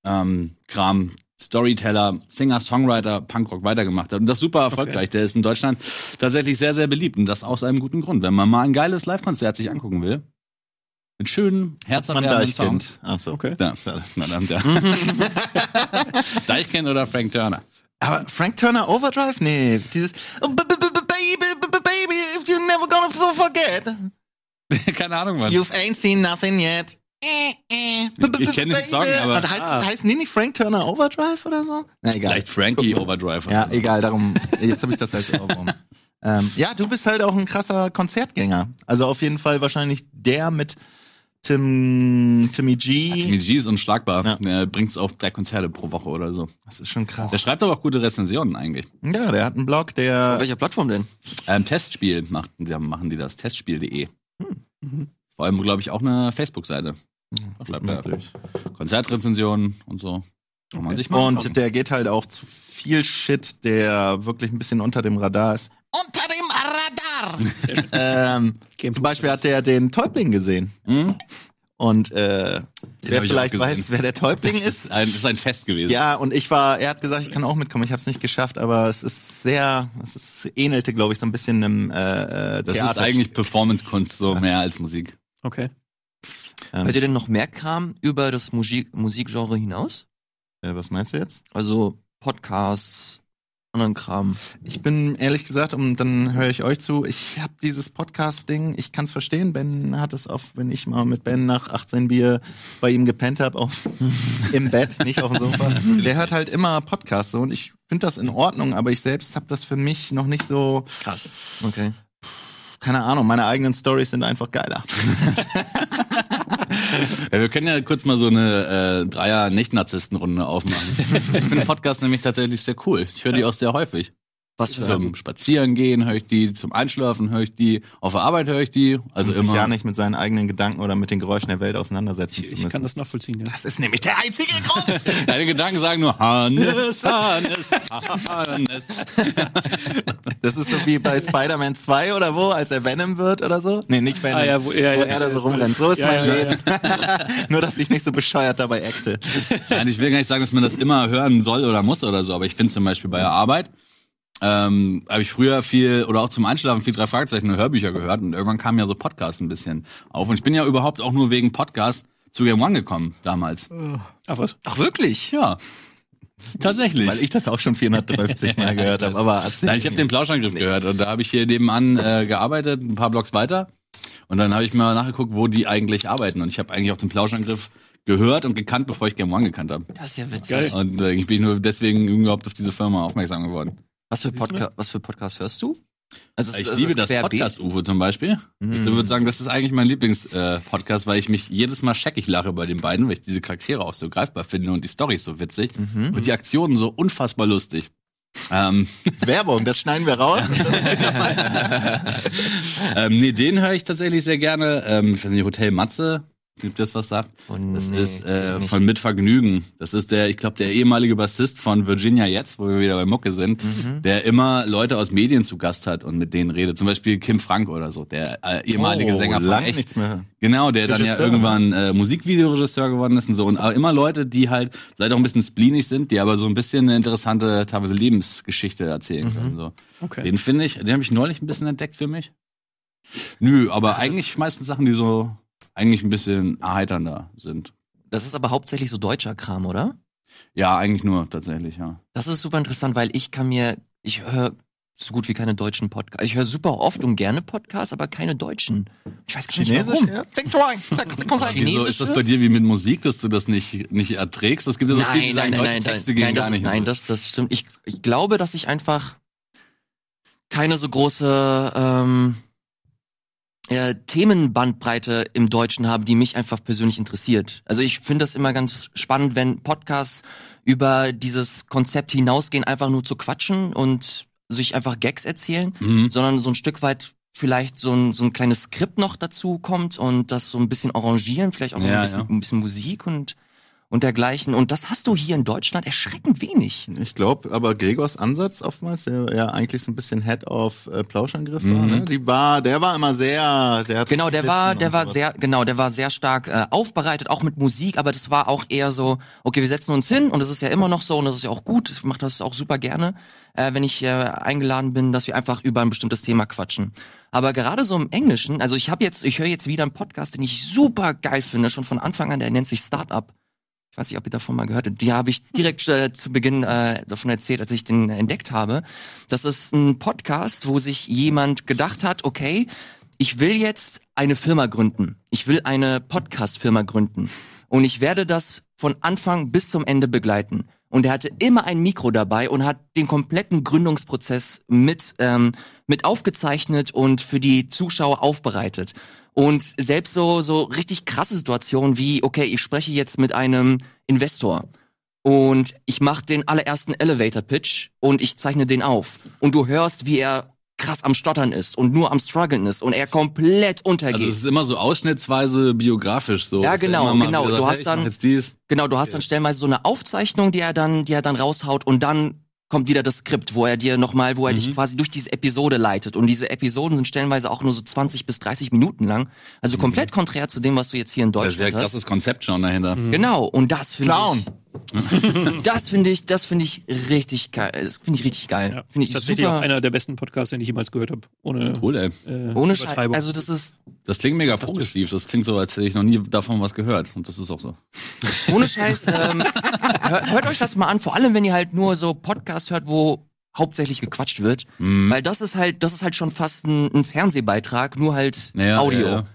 ähm, Kram, Storyteller, Singer, Songwriter, Punkrock weitergemacht hat. Und das super erfolgreich. Der ist in Deutschland tatsächlich sehr, sehr beliebt. Und das aus einem guten Grund. Wenn man mal ein geiles Live-Konzert sich angucken will, mit schönen, herzerwärmenden Songs. Achso. Okay. Ja, na dann, ja. Deichkind oder Frank Turner? Aber Frank Turner Overdrive? Nee, dieses oh, Baby, baby, if you're never gonna forget, Keine Ahnung, Mann. you've ain't seen nothing yet. B- Ich kenn den. Song, aber- Und heißt, Ah. heißen die nicht Frank Turner Overdrive oder so? Na egal. Vielleicht Frankie Overdrive. Ja, egal, darum, jetzt habe ich das als Ohrwurm. ähm, ja, du bist halt auch ein krasser Konzertgänger. Also auf jeden Fall wahrscheinlich der mit Tim, Timmy G. Timmy G ist unschlagbar. Ja. Er bringt auch drei Konzerte pro Woche oder so. Das ist schon krass. Der schreibt aber auch gute Rezensionen eigentlich. Ja, der hat einen Blog, Auf der. welcher Plattform denn? Ähm, Testspiel macht, machen die das. Testspiel.de. Mhm. Vor allem, glaube ich, auch eine Facebook-Seite. Da schreibt er Konzertrezensionen und so. Kann man Okay. sich mal anschauen. Und der geht halt auch zu viel Shit, der wirklich ein bisschen unter dem Radar ist. Unter dem Radar! ähm, zum Beispiel hat der den Täubling gesehen. Hm? Und äh, wer vielleicht weiß, wer der Täubling Das ist. ist ein, das ist ein Fest gewesen. Ja, und ich war, er hat gesagt, ich kann auch mitkommen. Ich habe es nicht geschafft, aber es ist sehr, es ist, ähnelte, glaube ich, so ein bisschen einem äh, äh, Das Theater. ist eigentlich Performance-Kunst, so mehr als Musik. Okay. Ähm, Hört ihr denn noch mehr Kram über das Musik Musikgenre hinaus? äh, was meinst du jetzt? Also Podcasts, anderen Kram. Ich bin ehrlich gesagt, und dann höre ich euch zu, ich habe dieses Podcast-Ding, ich kann es verstehen. Ben hat es oft, wenn ich mal mit Ben nach 18 Bier bei ihm gepennt habe, auf im Bett, nicht auf dem Sofa. Der hört halt immer Podcasts so und ich finde das in Ordnung, aber ich selbst habe das für mich noch nicht so, Krass. Okay. keine Ahnung, meine eigenen Stories sind einfach geiler. Ja, wir können ja kurz mal so eine äh, Dreier-Nicht-Narzissten-Runde aufmachen. ich finde Podcast nämlich tatsächlich sehr cool. Ich höre die auch sehr häufig. Was für Zum Spazierengehen höre ich die, zum Einschlafen höre ich die, auf der Arbeit höre ich die. Also Also sich immer. ja nicht mit seinen eigenen Gedanken oder mit den Geräuschen der Welt auseinandersetzen Ich, zu ich müssen. kann das nachvollziehen, ja. das ist nämlich der einzige Grund. Deine Gedanken sagen nur Hannes, Hannes, Hannes. Das ist so wie bei Spider-Man 2 oder wo, als er Venom wird oder so. Nee, nicht Venom. Ah, ja, wo, ja, wo er da so rumrennt. So ist mein Leben. Nur, dass ich nicht so bescheuert dabei acte. Nein, ich will gar nicht sagen, dass man das immer hören soll oder muss oder so, aber ich finde zum Beispiel bei der Arbeit, ähm, habe ich früher viel oder auch zum Einschlafen viel drei Fragezeichen und Hörbücher gehört und irgendwann kam ja so Podcast ein bisschen auf und ich bin ja überhaupt auch nur wegen Podcast zu Game One gekommen damals. Ach was? Ach wirklich? Ja. Tatsächlich. Weil ich das auch schon 450 Mal gehört habe. Aber Nein, ich habe den Plauschangriff gehört und da habe ich hier nebenan äh, gearbeitet, ein paar Blocks weiter. Und dann habe ich mal nachgeguckt, wo die eigentlich arbeiten. Und ich habe eigentlich auch den Plauschangriff gehört und gekannt, bevor ich Game One gekannt habe. Das ist ja witzig. Geil. Und äh, ich bin nur deswegen überhaupt auf diese Firma aufmerksam geworden. Was für Podcast, was für Podcast hörst du? Also es- Ich es liebe das? Podcast-UFO zum Beispiel. Ich Mhm. würde sagen, das ist eigentlich mein Lieblings-Podcast, weil ich mich jedes Mal scheckig lache bei den beiden, weil ich diese Charaktere auch so greifbar finde und die Storys so witzig Mhm. und die Aktionen so unfassbar lustig. Ähm, Werbung, das schneiden wir raus. ähm, nee, den höre ich tatsächlich sehr gerne. Ähm, ich weiß nicht, Hotel Matze Gibt das was sagt? Oh, Das nee, ist äh, von Mit Vergnügen. Das ist der, ich glaube, der ehemalige Bassist von Virginia jetzt, wo wir wieder bei Mucke sind, Mhm. der immer Leute aus Medien zu Gast hat und mit denen redet. Zum Beispiel Kim Frank oder so, der äh, ehemalige Oh, Sänger von lang Echt. nichts mehr. Genau, der dann ja Regisseur, irgendwann äh, Musikvideoregisseur geworden ist und so. Und aber immer Leute, die halt vielleicht auch ein bisschen spleenig sind, die aber so ein bisschen eine interessante, teilweise Lebensgeschichte erzählen können. So. Okay. Den finde ich, den habe ich neulich ein bisschen entdeckt für mich. Nö, aber eigentlich meistens Sachen, die so eigentlich ein bisschen erheiternder sind. Das ist aber hauptsächlich so deutscher Kram, oder? Ja, eigentlich nur tatsächlich, ja. Das ist super interessant, weil ich kann mir, ich höre so gut wie keine deutschen Podcasts. Ich höre super oft und gerne Podcasts, aber keine deutschen. Ich weiß gar nicht Chinesisch? warum. Ja? Wieso ist das bei dir wie mit Musik, dass du das nicht, nicht erträgst? Es gibt ja so viele, die Nein, sagen, nein, nein, deutsche nein, Texte nein, gehen nein, gar das, nicht. nein, das, das stimmt. Ich, ich glaube, dass ich einfach keine so große ähm, äh, Themenbandbreite im Deutschen habe, die mich einfach persönlich interessiert. Also ich finde das immer ganz spannend, wenn Podcasts über dieses Konzept hinausgehen, einfach nur zu quatschen und sich einfach Gags erzählen, Mhm. sondern so ein Stück weit vielleicht so ein, so ein kleines Skript noch dazu kommt und das so ein bisschen arrangieren, vielleicht auch Ja, ein, bisschen, ja. ein bisschen Musik und und dergleichen. Und das hast du hier in Deutschland erschreckend wenig. Ich glaube, aber Gregors Ansatz oftmals, der ja eigentlich so ein bisschen Head of äh, Plauschangriff war, Mhm. ne? Die war, der war immer sehr, der hat Genau, der war, der war sowas. sehr, genau, der war sehr stark äh, aufbereitet, auch mit Musik, aber das war auch eher so, okay, wir setzen uns hin und das ist ja immer noch so und das ist ja auch gut. Ich mache das auch super gerne, äh, wenn ich äh, eingeladen bin, dass wir einfach über ein bestimmtes Thema quatschen. Aber gerade so im Englischen, also ich habe jetzt, ich höre jetzt wieder einen Podcast, den ich super geil finde, schon von Anfang an, der nennt sich Startup. Ich weiß nicht, ob ihr davon mal gehört habt. Die habe ich direkt äh, zu Beginn äh, davon erzählt, als ich den entdeckt habe. Das ist ein Podcast, wo sich jemand gedacht hat, okay, ich will jetzt eine Firma gründen. Ich will eine Podcast-Firma gründen. Und ich werde das von Anfang bis zum Ende begleiten. Und er hatte immer ein Mikro dabei und hat den kompletten Gründungsprozess mit, ähm, mit aufgezeichnet und für die Zuschauer aufbereitet. Und selbst so, so richtig krasse Situationen wie, okay, ich spreche jetzt mit einem Investor und ich mache den allerersten Elevator Pitch und ich zeichne den auf. Und du hörst, wie er krass am Stottern ist und nur am struggeln ist und er komplett untergeht. Also es ist immer so ausschnittsweise biografisch so. Ja, genau, genau. wieder Du hast hey, dann-. Genau, du hast dann stellenweise so eine Aufzeichnung, die er dann, die er dann raushaut und dann kommt wieder das Skript, wo er dir nochmal, wo er Mhm. dich quasi durch diese Episode leitet. Und diese Episoden sind stellenweise auch nur so 20 bis 30 Minuten lang. Also komplett konträr zu dem, was du jetzt hier in Mhm. Das ist ja Deutschland ein hast. krasses Konzept schon dahinter. Genau, und das finde Clown. Das finde ich, das finde ich richtig geil. Das finde ich richtig geil. Ja, Finde ist ich tatsächlich auch super. einer der besten Podcasts, den ich jemals gehört habe. Ohne, Cool, ey. äh, Ohne Scheiß. Übertreibung. Also das ist, Das klingt mega progressiv. Das klingt so, als hätte ich noch nie davon was gehört. Und das ist auch so. ohne Scheiß, ähm, hört, hört euch das mal an, vor allem wenn ihr halt nur so Podcast hört, wo hauptsächlich gequatscht wird. Mhm. Weil das ist halt, das ist halt schon fast ein, ein Fernsehbeitrag, nur halt Ja, Audio. ja, ja.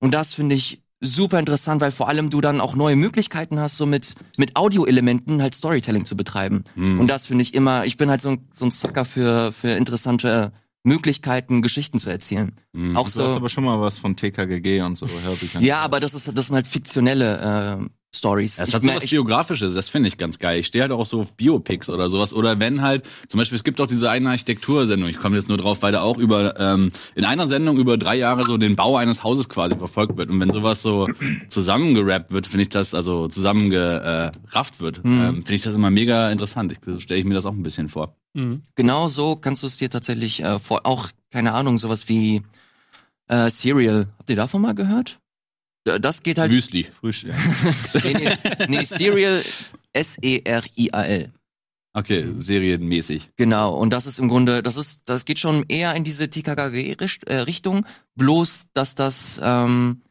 Und das finde ich super interessant, weil vor allem du dann auch neue Möglichkeiten hast, so mit, mit Audio-Elementen halt Storytelling zu betreiben. Mhm. Und das finde ich immer, ich bin halt so ein, so ein Sucker für, für interessante Möglichkeiten, Geschichten zu erzählen. Mhm. Auch Du hast so. aber schon mal was von TKGG und so Hörbüchern. Ja, aber das ist, das sind halt fiktionelle äh, Stories. Es hat so was Biografisches, das finde ich ganz geil. Ich stehe halt auch so auf Biopics oder sowas. Oder wenn halt, zum Beispiel, es gibt auch diese eine Architektursendung, ich komme jetzt nur drauf, weil da auch über, ähm, in einer Sendung über drei Jahre so den Bau eines Hauses quasi verfolgt wird. Und wenn sowas so zusammengerappt wird, finde ich das, also zusammengerafft wird, Mhm. ähm, finde ich das immer mega interessant. Ich, so stelle ich mir das auch ein bisschen vor. Mhm. Genau so kannst du es dir tatsächlich äh, vor, auch, keine Ahnung, sowas wie äh, Serial. Habt ihr davon mal gehört? Das geht halt. Müsli. Frühstück. nee, nee, nee, Serial S-E-R-I-A-L. Okay, serienmäßig. Genau, und das ist im Grunde, das ist, das geht schon eher in diese TKKG-Richtung, bloß, dass das ähm,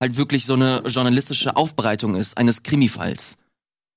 halt wirklich so eine journalistische Aufbereitung ist eines Krimifalls.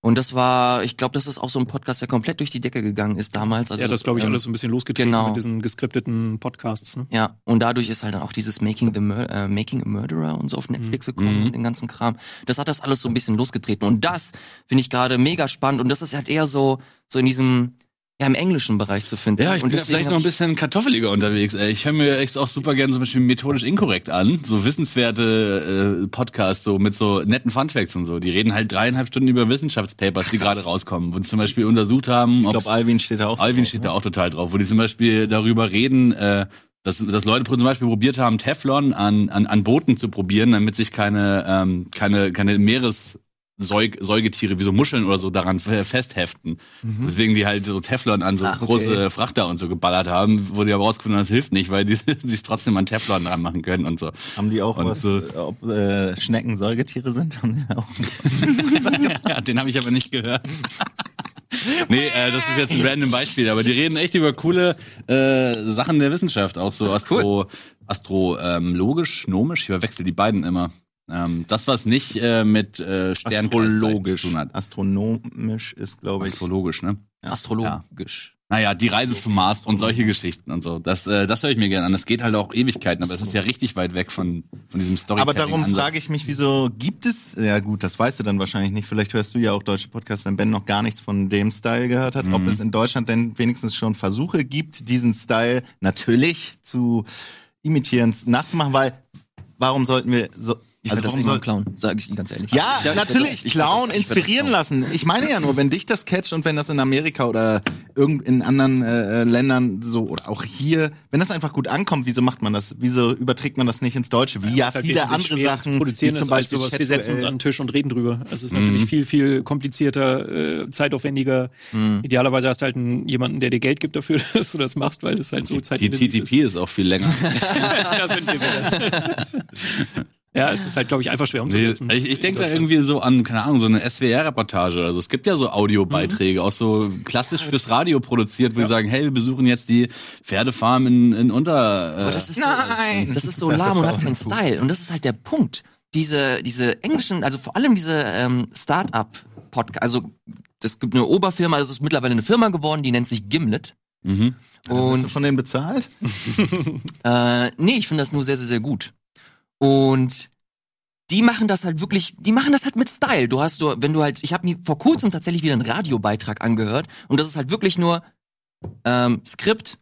Und das war, ich glaube, das ist auch so ein Podcast, der komplett durch die Decke gegangen ist damals. Also, ja, das glaube ich ähm, alles so ein bisschen losgetreten genau. mit diesen geskripteten Podcasts. Ne? Ja, und dadurch ist halt dann auch dieses Making the Mur äh, Making a Murderer und so auf Netflix gekommen Mhm. und den ganzen Kram. Das hat das alles so ein bisschen losgetreten und das finde ich gerade mega spannend und das ist halt eher so so in diesem ja im englischen Bereich zu finden. Ja, ich und bin vielleicht noch ein bisschen kartoffeliger unterwegs. Ey. Ich höre mir echt auch super gerne zum Beispiel methodisch inkorrekt an. So wissenswerte äh, Podcasts, so mit so netten Funfacts und so. Die reden halt dreieinhalb Stunden über Wissenschaftspapers, die gerade rauskommen, wo die zum Beispiel untersucht haben, Ich ob glaube, Alvin steht da auch. Alvin drauf, steht ne? da auch total drauf, wo die zum Beispiel darüber reden, äh, dass, dass Leute zum Beispiel probiert haben, Teflon an, an, an Booten zu probieren, damit sich keine, ähm, keine, keine Meeres Säug Säugetiere wie so Muscheln oder so daran festheften. Mhm. Deswegen die halt so Teflon an so Ach, okay. große Frachter und so geballert haben, wurde aber rausgefunden, das hilft nicht, weil die sich trotzdem an Teflon dran machen können und so. Haben die auch und was, so, ob äh, Schnecken Säugetiere sind? ja, den habe ich aber nicht gehört. nee, äh, das ist jetzt ein random Beispiel, aber die reden echt über coole äh, Sachen der Wissenschaft, auch so astro, cool. astrologisch, nomisch, ich verwechsel die beiden immer. Ähm, das, was nicht äh, mit äh, Astrologisch zu tun hat. Astronomisch ist, glaube ich. Astrologisch, ne? Ja. Astrologisch. Naja, die Reise zum Mars und solche Geschichten und so. Das, äh, das höre ich mir gerne an. Das geht halt auch Ewigkeiten, aber es ist ja richtig weit weg von, von diesem Story. Aber darum frage ich mich, wieso gibt es, ja gut, das weißt du dann wahrscheinlich nicht. Vielleicht hörst du ja auch deutsche Podcasts, wenn Ben noch gar nichts von dem Style gehört hat. Mhm. Ob es in Deutschland denn wenigstens schon Versuche gibt, diesen Style natürlich zu imitieren, nachzumachen, weil warum sollten wir so ich also das irgendwann klauen, sage ich ganz ehrlich. Ja, ja natürlich, das, klauen, das, inspirieren lassen. Ich meine ja nur, wenn dich das catcht und wenn das in Amerika oder irgend in anderen äh, Ländern so oder auch hier, wenn das einfach gut ankommt, wieso macht man das? Wieso überträgt man das nicht ins Deutsche? Wie ja, ja halt viele andere Sachen. Produzieren zum Beispiel sowas. Wir setzen uns an den Tisch und reden drüber. Es ist natürlich mhm. viel, viel komplizierter, äh, zeitaufwendiger. Mhm. Idealerweise hast du halt einen, jemanden, der dir Geld gibt dafür, dass du das machst, weil das halt so zeitintensiv ist. Die TTP ist auch viel länger. da sind wir wieder. Ja, es ist halt, glaube ich, einfach schwer umzusetzen. Nee, ich, ich denke da irgendwie so an, keine Ahnung, so eine SWR-Reportage oder so. Es gibt ja so Audiobeiträge, mhm. auch so klassisch fürs Radio produziert, wo ja. die sagen, hey, wir besuchen jetzt die Pferdefarm in, in Unter... Äh Aber das ist Nein! So, das ist so lahm und hat keinen Style. Und das ist halt der Punkt. Diese, diese englischen, also vor allem diese ähm, Start-up-Podcast, also es gibt eine Oberfirma, das ist mittlerweile eine Firma geworden, die nennt sich Gimlet. Mhm. Und, Bist du von denen bezahlt? äh, nee, ich finde das nur sehr, sehr, sehr gut. Und die machen das halt wirklich, die machen das halt mit Style. Du hast du, wenn du halt, ich habe mir vor kurzem tatsächlich wieder einen Radiobeitrag angehört und das ist halt wirklich nur ähm, Skript,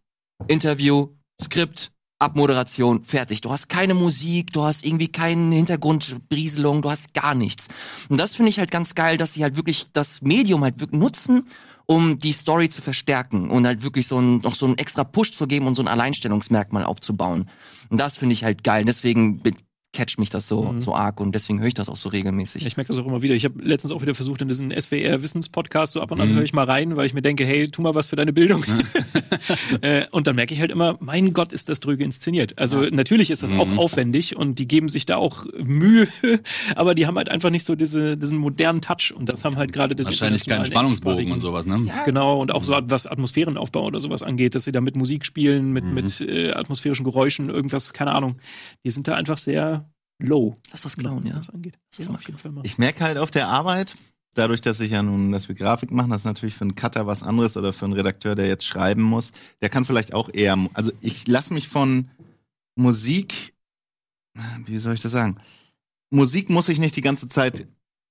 Interview, Skript, Abmoderation, fertig. Du hast keine Musik, du hast irgendwie keine Hintergrundbrieselung, du hast gar nichts. Und das finde ich halt ganz geil, dass sie halt wirklich das Medium halt wirklich nutzen, um die Story zu verstärken und halt wirklich so ein, noch so einen extra Push zu geben und so ein Alleinstellungsmerkmal aufzubauen. Und das finde ich halt geil. Deswegen catcht mich das so, mhm. so arg und deswegen höre ich das auch so regelmäßig. Ich merke das auch immer wieder. Ich habe letztens auch wieder versucht, in diesen SWR-Wissenspodcast so ab und an mhm. höre ich mal rein, weil ich mir denke, hey, tu mal was für deine Bildung. äh, und dann merke ich halt immer, mein Gott, ist das drüge inszeniert. Also ja. natürlich ist das mhm. auch aufwendig und die geben sich da auch Mühe, aber die haben halt einfach nicht so diese, diesen modernen Touch und das haben halt gerade das Wahrscheinlich keinen Spannungsbogen und sowas, ne? Ja. Genau, und auch so was Atmosphärenaufbau oder sowas angeht, dass sie da mit Musik spielen, mit, mhm. mit äh, atmosphärischen Geräuschen, irgendwas, keine Ahnung. Die sind da einfach sehr low. Lass das klauen, ja. Das angeht. Das ja, auf jeden Fall mal. Ich merke halt auf der Arbeit, dadurch, dass ich ja nun, dass wir Grafik machen, das ist natürlich für einen Cutter was anderes oder für einen Redakteur, der jetzt schreiben muss, der kann vielleicht auch eher, also ich lasse mich von Musik, wie soll ich das sagen? Musik muss ich nicht die ganze Zeit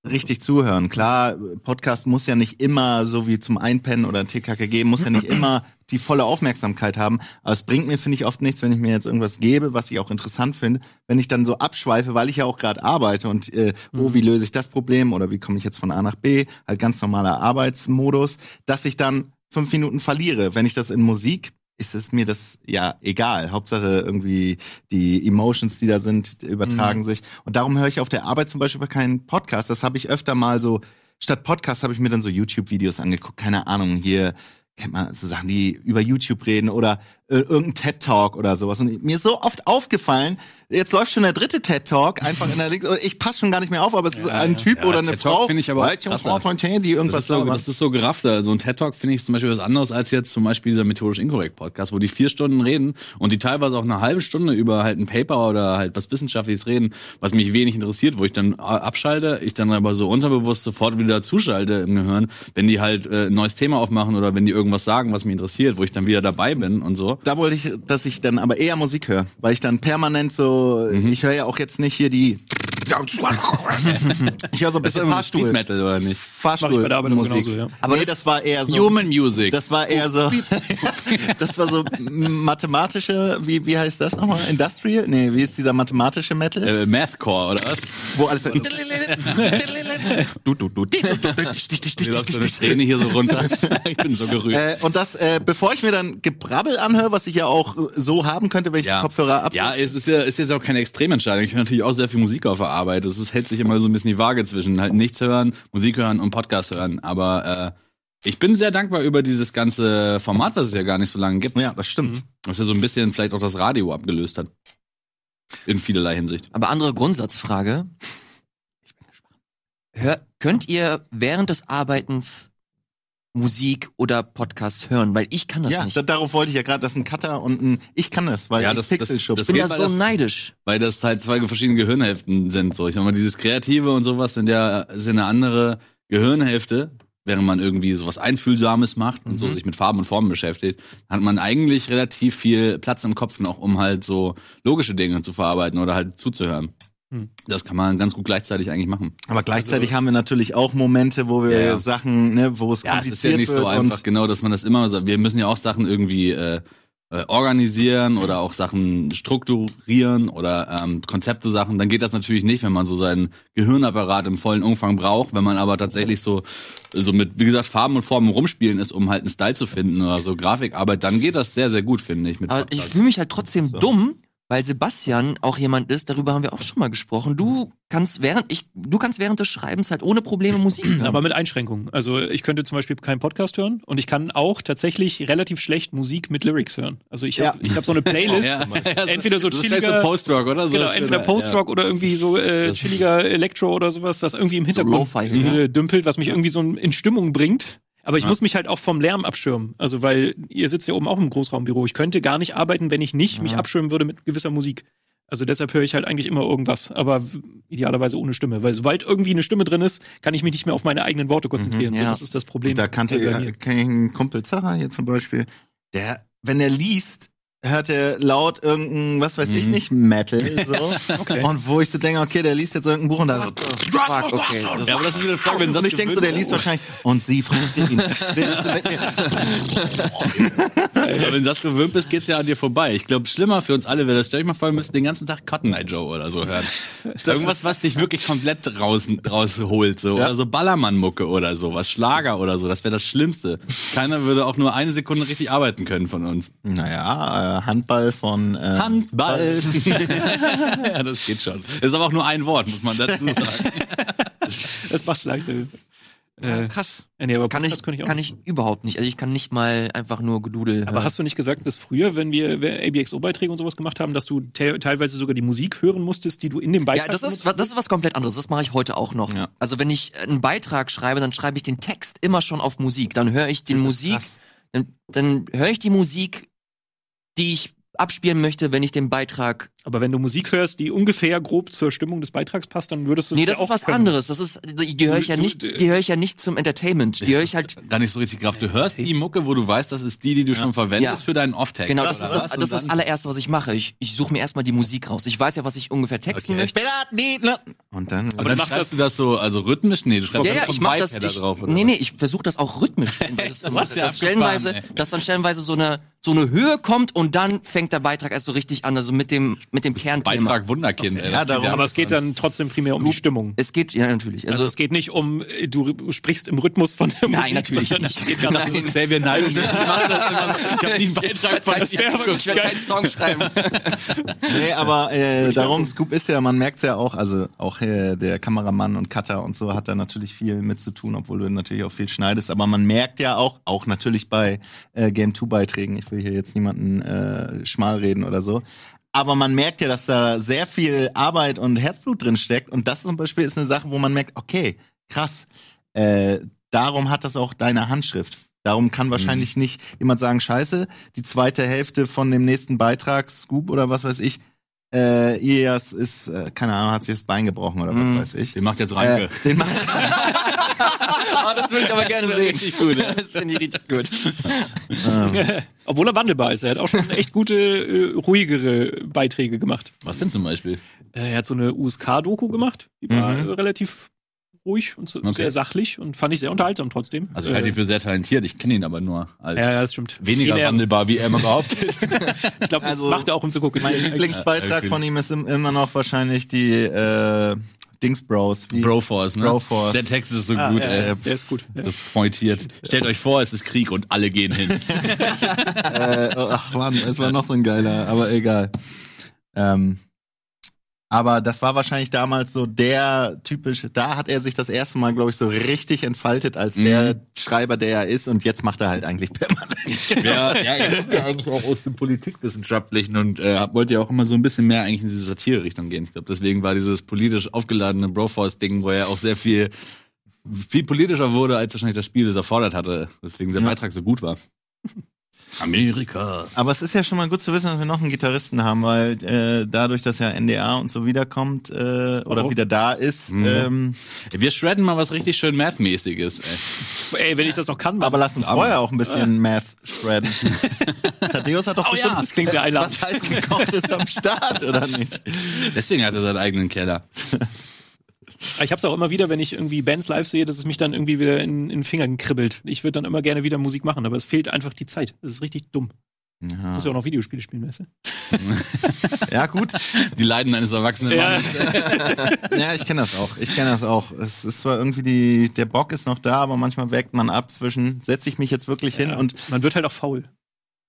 richtig zuhören. Klar, Podcast muss ja nicht immer so wie zum Einpennen oder TKKG muss ja nicht immer die volle Aufmerksamkeit haben. Aber es bringt mir, finde ich, oft nichts, wenn ich mir jetzt irgendwas gebe, was ich auch interessant finde, wenn ich dann so abschweife, weil ich ja auch gerade arbeite und äh, oh, mhm. wie löse ich das Problem oder wie komme ich jetzt von A nach B, halt ganz normaler Arbeitsmodus, dass ich dann fünf Minuten verliere. Wenn ich das in Musik ist es mir das ja egal. Hauptsache irgendwie die Emotions, die da sind, übertragen mhm. sich. Und darum höre ich auf der Arbeit zum Beispiel keinen Podcast. Das habe ich öfter mal so. Statt Podcast habe ich mir dann so YouTube-Videos angeguckt. Keine Ahnung, hier kennt man so Sachen, die über YouTube reden oder irgendein TED Talk oder sowas. Und mir ist so oft aufgefallen, jetzt läuft schon der dritte TED Talk einfach in der Links. Ich passe schon gar nicht mehr auf, aber es ist ein Typ ja, oder eine TED Frau. finde ich aber Frau Fontaine, die irgendwas das ist so, das ist so gerafft. So ein TED Talk finde ich zum Beispiel was anderes als jetzt zum Beispiel dieser methodisch inkorrekt Podcast, wo die vier Stunden reden und die teilweise auch eine halbe Stunde über halt ein Paper oder halt was Wissenschaftliches reden, was mich wenig interessiert, wo ich dann abschalte, ich dann aber so unterbewusst sofort wieder zuschalte im Gehirn, wenn die halt äh, ein neues Thema aufmachen oder wenn die irgendwas sagen, was mich interessiert, wo ich dann wieder dabei bin und so. Da wollte ich, dass ich dann aber eher Musik höre, weil ich dann permanent so, mhm. ich höre ja auch jetzt nicht hier die. Ich höre so ein bisschen Fahrstuhl. Speed Metal oder nicht? Fahrstuhl. bei der Arbeit Musik. Genauso, ja. Aber nee, das war eher so. Human Music. Das war eher so. das war so mathematische, wie, wie heißt das nochmal? Industrial? Nee, wie ist dieser mathematische Metal? Äh, Mathcore oder was? Wo alles. Du, du, du. Läuft so eine Träne hier so runter. Ich bin so gerührt. Äh, und das, äh, bevor ich mir dann Gebrabbel anhöre, was ich ja auch so haben könnte, wenn ich die Kopfhörer ab. Ja, es ist ja, ist jetzt auch keine Extrementscheidung. Ich höre natürlich auch sehr viel Musik auf der Arbeit. Es ist, hält sich immer so ein bisschen die Waage zwischen halt nichts hören, Musik hören und Podcast hören. Aber äh, ich bin sehr dankbar über dieses ganze Format, was es ja gar nicht so lange gibt. Ja, das stimmt. Was ja so ein bisschen vielleicht auch das Radio abgelöst hat. In vielerlei Hinsicht. Aber andere Grundsatzfrage. Hör, könnt ihr während des Arbeitens Musik oder Podcasts hören? Weil ich kann das Ja, nicht. da, darauf wollte ich ja gerade, das ist ein Cutter und ein, ich kann das, weil Ja, ich das- Pixel das- das ich bin ja so das- neidisch. Weil das halt zwei verschiedene Gehirnhälften sind. So, ich sag mal, dieses Kreative und sowas sind ja sind eine andere Gehirnhälfte. Während man irgendwie sowas Einfühlsames macht und so sich mit Farben und Formen beschäftigt, hat man eigentlich relativ viel Platz im Kopf noch, um halt so logische Dinge zu verarbeiten oder halt zuzuhören. Hm. Das kann man ganz gut gleichzeitig eigentlich machen. Aber gleichzeitig haben wir natürlich auch Momente, wo wir Ja, ja. Sachen, ne, wo es Ja, es ist kompliziert ja nicht so wird einfach, und genau, dass man das immer, so- wir müssen ja auch Sachen irgendwie äh, äh, organisieren oder auch Sachen strukturieren oder ähm, Konzepte Sachen, dann geht das natürlich nicht, wenn man so seinen Gehirnapparat im vollen Umfang braucht, wenn man aber tatsächlich so so mit wie gesagt Farben und Formen rumspielen ist, um halt einen Style zu finden oder so Grafikarbeit, dann geht das sehr sehr gut, finde ich. Mit Aber ich fühle mich halt trotzdem dumm, weil Sebastian auch jemand ist, darüber haben wir auch schon mal gesprochen. Du kannst während ich, du kannst während des Schreibens halt ohne Probleme Musik hören. Aber mit Einschränkungen. Also ich könnte zum Beispiel keinen Podcast hören und ich kann auch tatsächlich relativ schlecht Musik mit Lyrics hören. Also ich habe Ja. ich hab so eine Playlist, Ja, ja, entweder so das ist chilliger, vielleicht so Post-Rock oder so. genau, entweder Post-Rock oder irgendwie so äh, chilliger Electro oder sowas, was irgendwie im Hintergrund ja. äh, dümpelt, was mich irgendwie so in Stimmung bringt. Aber ich muss mich halt auch vom Lärm abschirmen. Also weil ihr sitzt ja oben auch im Großraumbüro. Ich könnte gar nicht arbeiten, wenn ich nicht mich abschirmen würde mit gewisser Musik. Also deshalb höre ich halt eigentlich immer irgendwas, aber idealerweise ohne Stimme. Weil sobald irgendwie eine Stimme drin ist, kann ich mich nicht mehr auf meine eigenen Worte konzentrieren. Mhm, ja. das ist das Problem. da kannte ich einen Kumpel Zara hier zum Beispiel, der, wenn er liest, hört er laut irgendein, was weiß ich Mhm. nicht, Metal, so. Okay. Und wo ich so denke, okay, der liest jetzt irgendein Buch und da so, Fuck, okay. Das Ja, aber das ist wieder Frage, wenn das und ich denke so, der liest wahrscheinlich, und sie fragt ihn, willst du mit mir? Ja, wenn du das gewöhnt bist, geht's ja an dir vorbei. Ich glaube, schlimmer für uns alle wäre das. Stell dich mal vor, wir müssten den ganzen Tag Cotton Eye Joe oder so hören. Irgendwas, was dich wirklich komplett raus, rausholt. So. Ja. Oder so Ballermann-Mucke oder so. Was Schlager oder so. Das wäre das Schlimmste. Keiner würde auch nur eine Sekunde richtig arbeiten können von uns. Naja, Handball von, äh, Handball. ja, das geht schon. Ist aber auch nur ein Wort, muss man dazu sagen. Das macht's leichter. Äh, krass. ja, nee, aber Kann ich, könnte ich kann ich überhaupt nicht. Also ich kann nicht mal einfach nur Gedudel. Aber hast du nicht gesagt, dass früher, wenn wir ABXO-Beiträge und sowas gemacht haben, dass du te teilweise sogar die Musik hören musstest, die du in dem Beitrag ja, das ist, das ist was komplett anderes. Das mache ich heute auch noch. Ja. Also wenn ich einen Beitrag schreibe, dann schreibe ich den Text immer schon auf Musik. Dann höre ich die Musik, krass. dann, dann höre ich die Musik, die ich abspielen möchte, wenn ich den Beitrag. Aber wenn du Musik hörst, die ungefähr grob zur Stimmung des Beitrags passt, dann würdest du Nee, ja das ist auch was können. anderes. Das ist, die höre ich ja nicht, du- die höre ich ja nicht zum Entertainment. Die höre ich halt Gar nicht so richtig Kraft. Du hörst die Mucke, wo du weißt, das ist die, die du schon verwendest Ja. für deinen Off-Tag. Genau, das ist das, das, ist das dann- allererste, was ich mache. Ich, ich suche mir erstmal die Musik raus. Ich weiß ja, was ich ungefähr texten Okay. möchte. Und dann, Aber dann machst schreibst du das so, also rhythmisch? Nee, du schreibst Ja, ja, einfach ich vom mach das. Ich, drauf. Oder nee, nee, ich versuche das auch rhythmisch Das ist ja stellenweise, dass dann stellenweise so eine, so eine Höhe kommt und dann fängt der Beitrag erst so richtig an, also mit dem, mit dem Kernthema. Beitrag Wunderkind. Ey, Ja, darum- Aber es geht dann trotzdem primär um die Stimmung. Es geht, ja, natürlich. Also Also, es geht nicht um, du sprichst im Rhythmus von der Nein, Musik. natürlich sondern nicht. es Geht dann Das ist Xavier Naidoo. Ich habe nie einen Beitrag von aber ich werde keinen Song schreiben. Nee, aber äh, darum, Scoop ist ja, man merkt ja auch, also auch äh, der Kameramann und Cutter und so hat da natürlich viel mit zu tun, obwohl du natürlich auch viel schneidest. Aber man merkt ja auch, auch natürlich bei äh, Game 2 Beiträgen, ich will hier jetzt niemanden äh, schmal reden oder so. Aber man merkt ja, dass da sehr viel Arbeit und Herzblut drin steckt. Und das zum Beispiel ist eine Sache, wo man merkt, okay, krass, äh, darum hat das auch deine Handschrift. Darum kann wahrscheinlich nicht jemand sagen, scheiße, die zweite Hälfte von dem nächsten Beitrag, Scoop oder was weiß ich, äh, Ilias ist, äh, keine Ahnung, hat sich das Bein gebrochen oder Mhm. was weiß ich. Den macht jetzt Äh, Reinke. den macht, Ah, das würde ich aber gerne sehen. Richtig gut, ja. Das finde ich richtig gut. Obwohl er wandelbar ist. Er hat auch schon echt gute, äh, ruhigere Beiträge gemacht. Was denn zum Beispiel? Äh, Er hat so eine USK-Doku gemacht. Die war Mhm. äh, relativ ruhig und so, Okay. sehr sachlich und fand ich sehr unterhaltsam trotzdem. Also ich halte ihn für sehr talentiert. Ich kenne ihn aber nur als ja, ja, das stimmt. weniger Viel wandelbar, wie er immer behauptet. Ich glaube, das Also, macht er auch, um zu gucken. mein Lieblingsbeitrag Ja, von ihm ist im, immer noch wahrscheinlich die äh, Dings Bros. Broforce, ne? Broforce. Der Text ist so Ah, gut, ja, ey. der ist gut. Das ist pointiert. Stellt euch vor, es ist Krieg und alle gehen hin. äh, ach Mann, es war noch so ein geiler, aber egal. Ähm, aber das war wahrscheinlich damals so der typische, da hat er sich das erste Mal, glaube ich, so richtig entfaltet als der Schreiber, der er ist und jetzt macht er halt eigentlich permanent. ja, ja, er kommt ja eigentlich auch aus dem Politikwissenschaftlichen und äh, wollte ja auch immer so ein bisschen mehr eigentlich in diese Satire-Richtung gehen. Ich glaube, deswegen war dieses politisch aufgeladene Broforce-Ding, wo er auch sehr viel, viel politischer wurde, als wahrscheinlich das Spiel das erfordert hatte. Deswegen der Ja. Beitrag so gut war. Amerika. Aber es ist ja schon mal gut zu wissen, dass wir noch einen Gitarristen haben, weil äh, dadurch, dass ja NDR und so wiederkommt äh, oder Oh. wieder da ist, Mhm. ähm, Wir shredden mal was richtig schön Math-mäßiges, ey. Ey, wenn ich das noch kann, aber lass uns Aber- vorher auch ein bisschen Math shredden. Thaddeus hat doch Oh bestimmt ja, das klingt sehr einladend. was heiß gekocht ist am Start, oder nicht? Deswegen hat er seinen eigenen Keller. Ich hab's auch immer wieder, wenn ich irgendwie Bands live sehe, dass es mich dann irgendwie wieder in, in den Fingern kribbelt. Ich würde dann immer gerne wieder Musik machen, aber es fehlt einfach die Zeit. Das ist richtig dumm. Ja, muss ja auch noch Videospiele spielen, weißt du? ja gut. Die Leiden eines erwachsenen Ja. Ja, ich kenne das auch. Ich kenne das auch. Es ist zwar irgendwie die, der Bock ist noch da, aber manchmal wägt man ab zwischen, setze ich mich jetzt wirklich hin Ja, und man wird halt auch faul.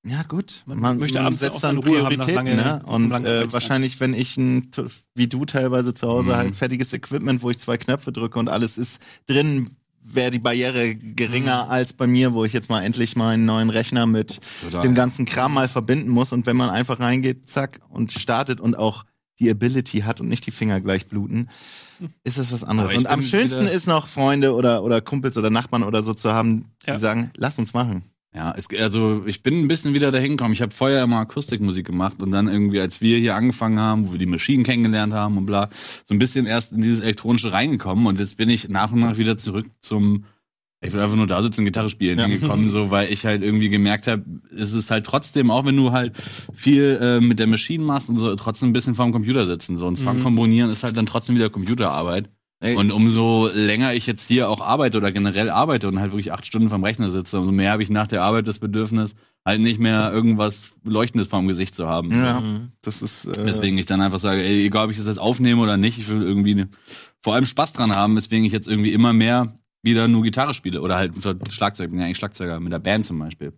Ja gut, Man man, möchte man setzt dann Ruhe haben Prioritäten, lange- ne? Und äh, wahrscheinlich, wenn ich ein, wie du teilweise zu Hause Mhm. halt fertiges Equipment, wo ich zwei Knöpfe drücke und alles ist drin, wäre die Barriere geringer als bei mir, wo ich jetzt mal endlich meinen neuen Rechner mit Total. dem ganzen Kram mal verbinden muss. Und wenn man einfach reingeht, zack, und startet und auch die Ability hat und nicht die Finger gleich bluten, ist das was anderes. Und am schönsten ist noch Freunde oder, oder Kumpels oder Nachbarn oder so zu haben, die Ja. sagen, lass uns machen. Ja, es, also ich bin ein bisschen wieder dahin gekommen. Ich habe vorher immer Akustikmusik gemacht und dann irgendwie, als wir hier angefangen haben, wo wir die Maschinen kennengelernt haben und bla, so ein bisschen erst in dieses elektronische reingekommen und jetzt bin ich nach und nach wieder zurück zum ich will einfach nur da sitzen, Gitarre spielen Ja. hingekommen, so, weil ich halt irgendwie gemerkt habe, es ist halt trotzdem, auch wenn du halt viel äh, mit der Maschine machst und so, trotzdem ein bisschen vorm Computer sitzen. So, und Song Mhm. komponieren ist halt dann trotzdem wieder Computerarbeit. Ey, Und umso länger ich jetzt hier auch arbeite oder generell arbeite und halt wirklich acht Stunden vom Rechner sitze, umso mehr habe ich nach der Arbeit das Bedürfnis, halt nicht mehr irgendwas Leuchtendes vorm Gesicht zu haben. ja, Mhm. das ist. Äh, Deswegen ich dann einfach sage, ey, egal ob ich das jetzt aufnehme oder nicht, ich will irgendwie ne, vor allem Spaß dran haben, weswegen ich jetzt irgendwie immer mehr wieder nur Gitarre spiele oder halt Schlagzeug, bin ja eigentlich Schlagzeuger mit der Band zum Beispiel.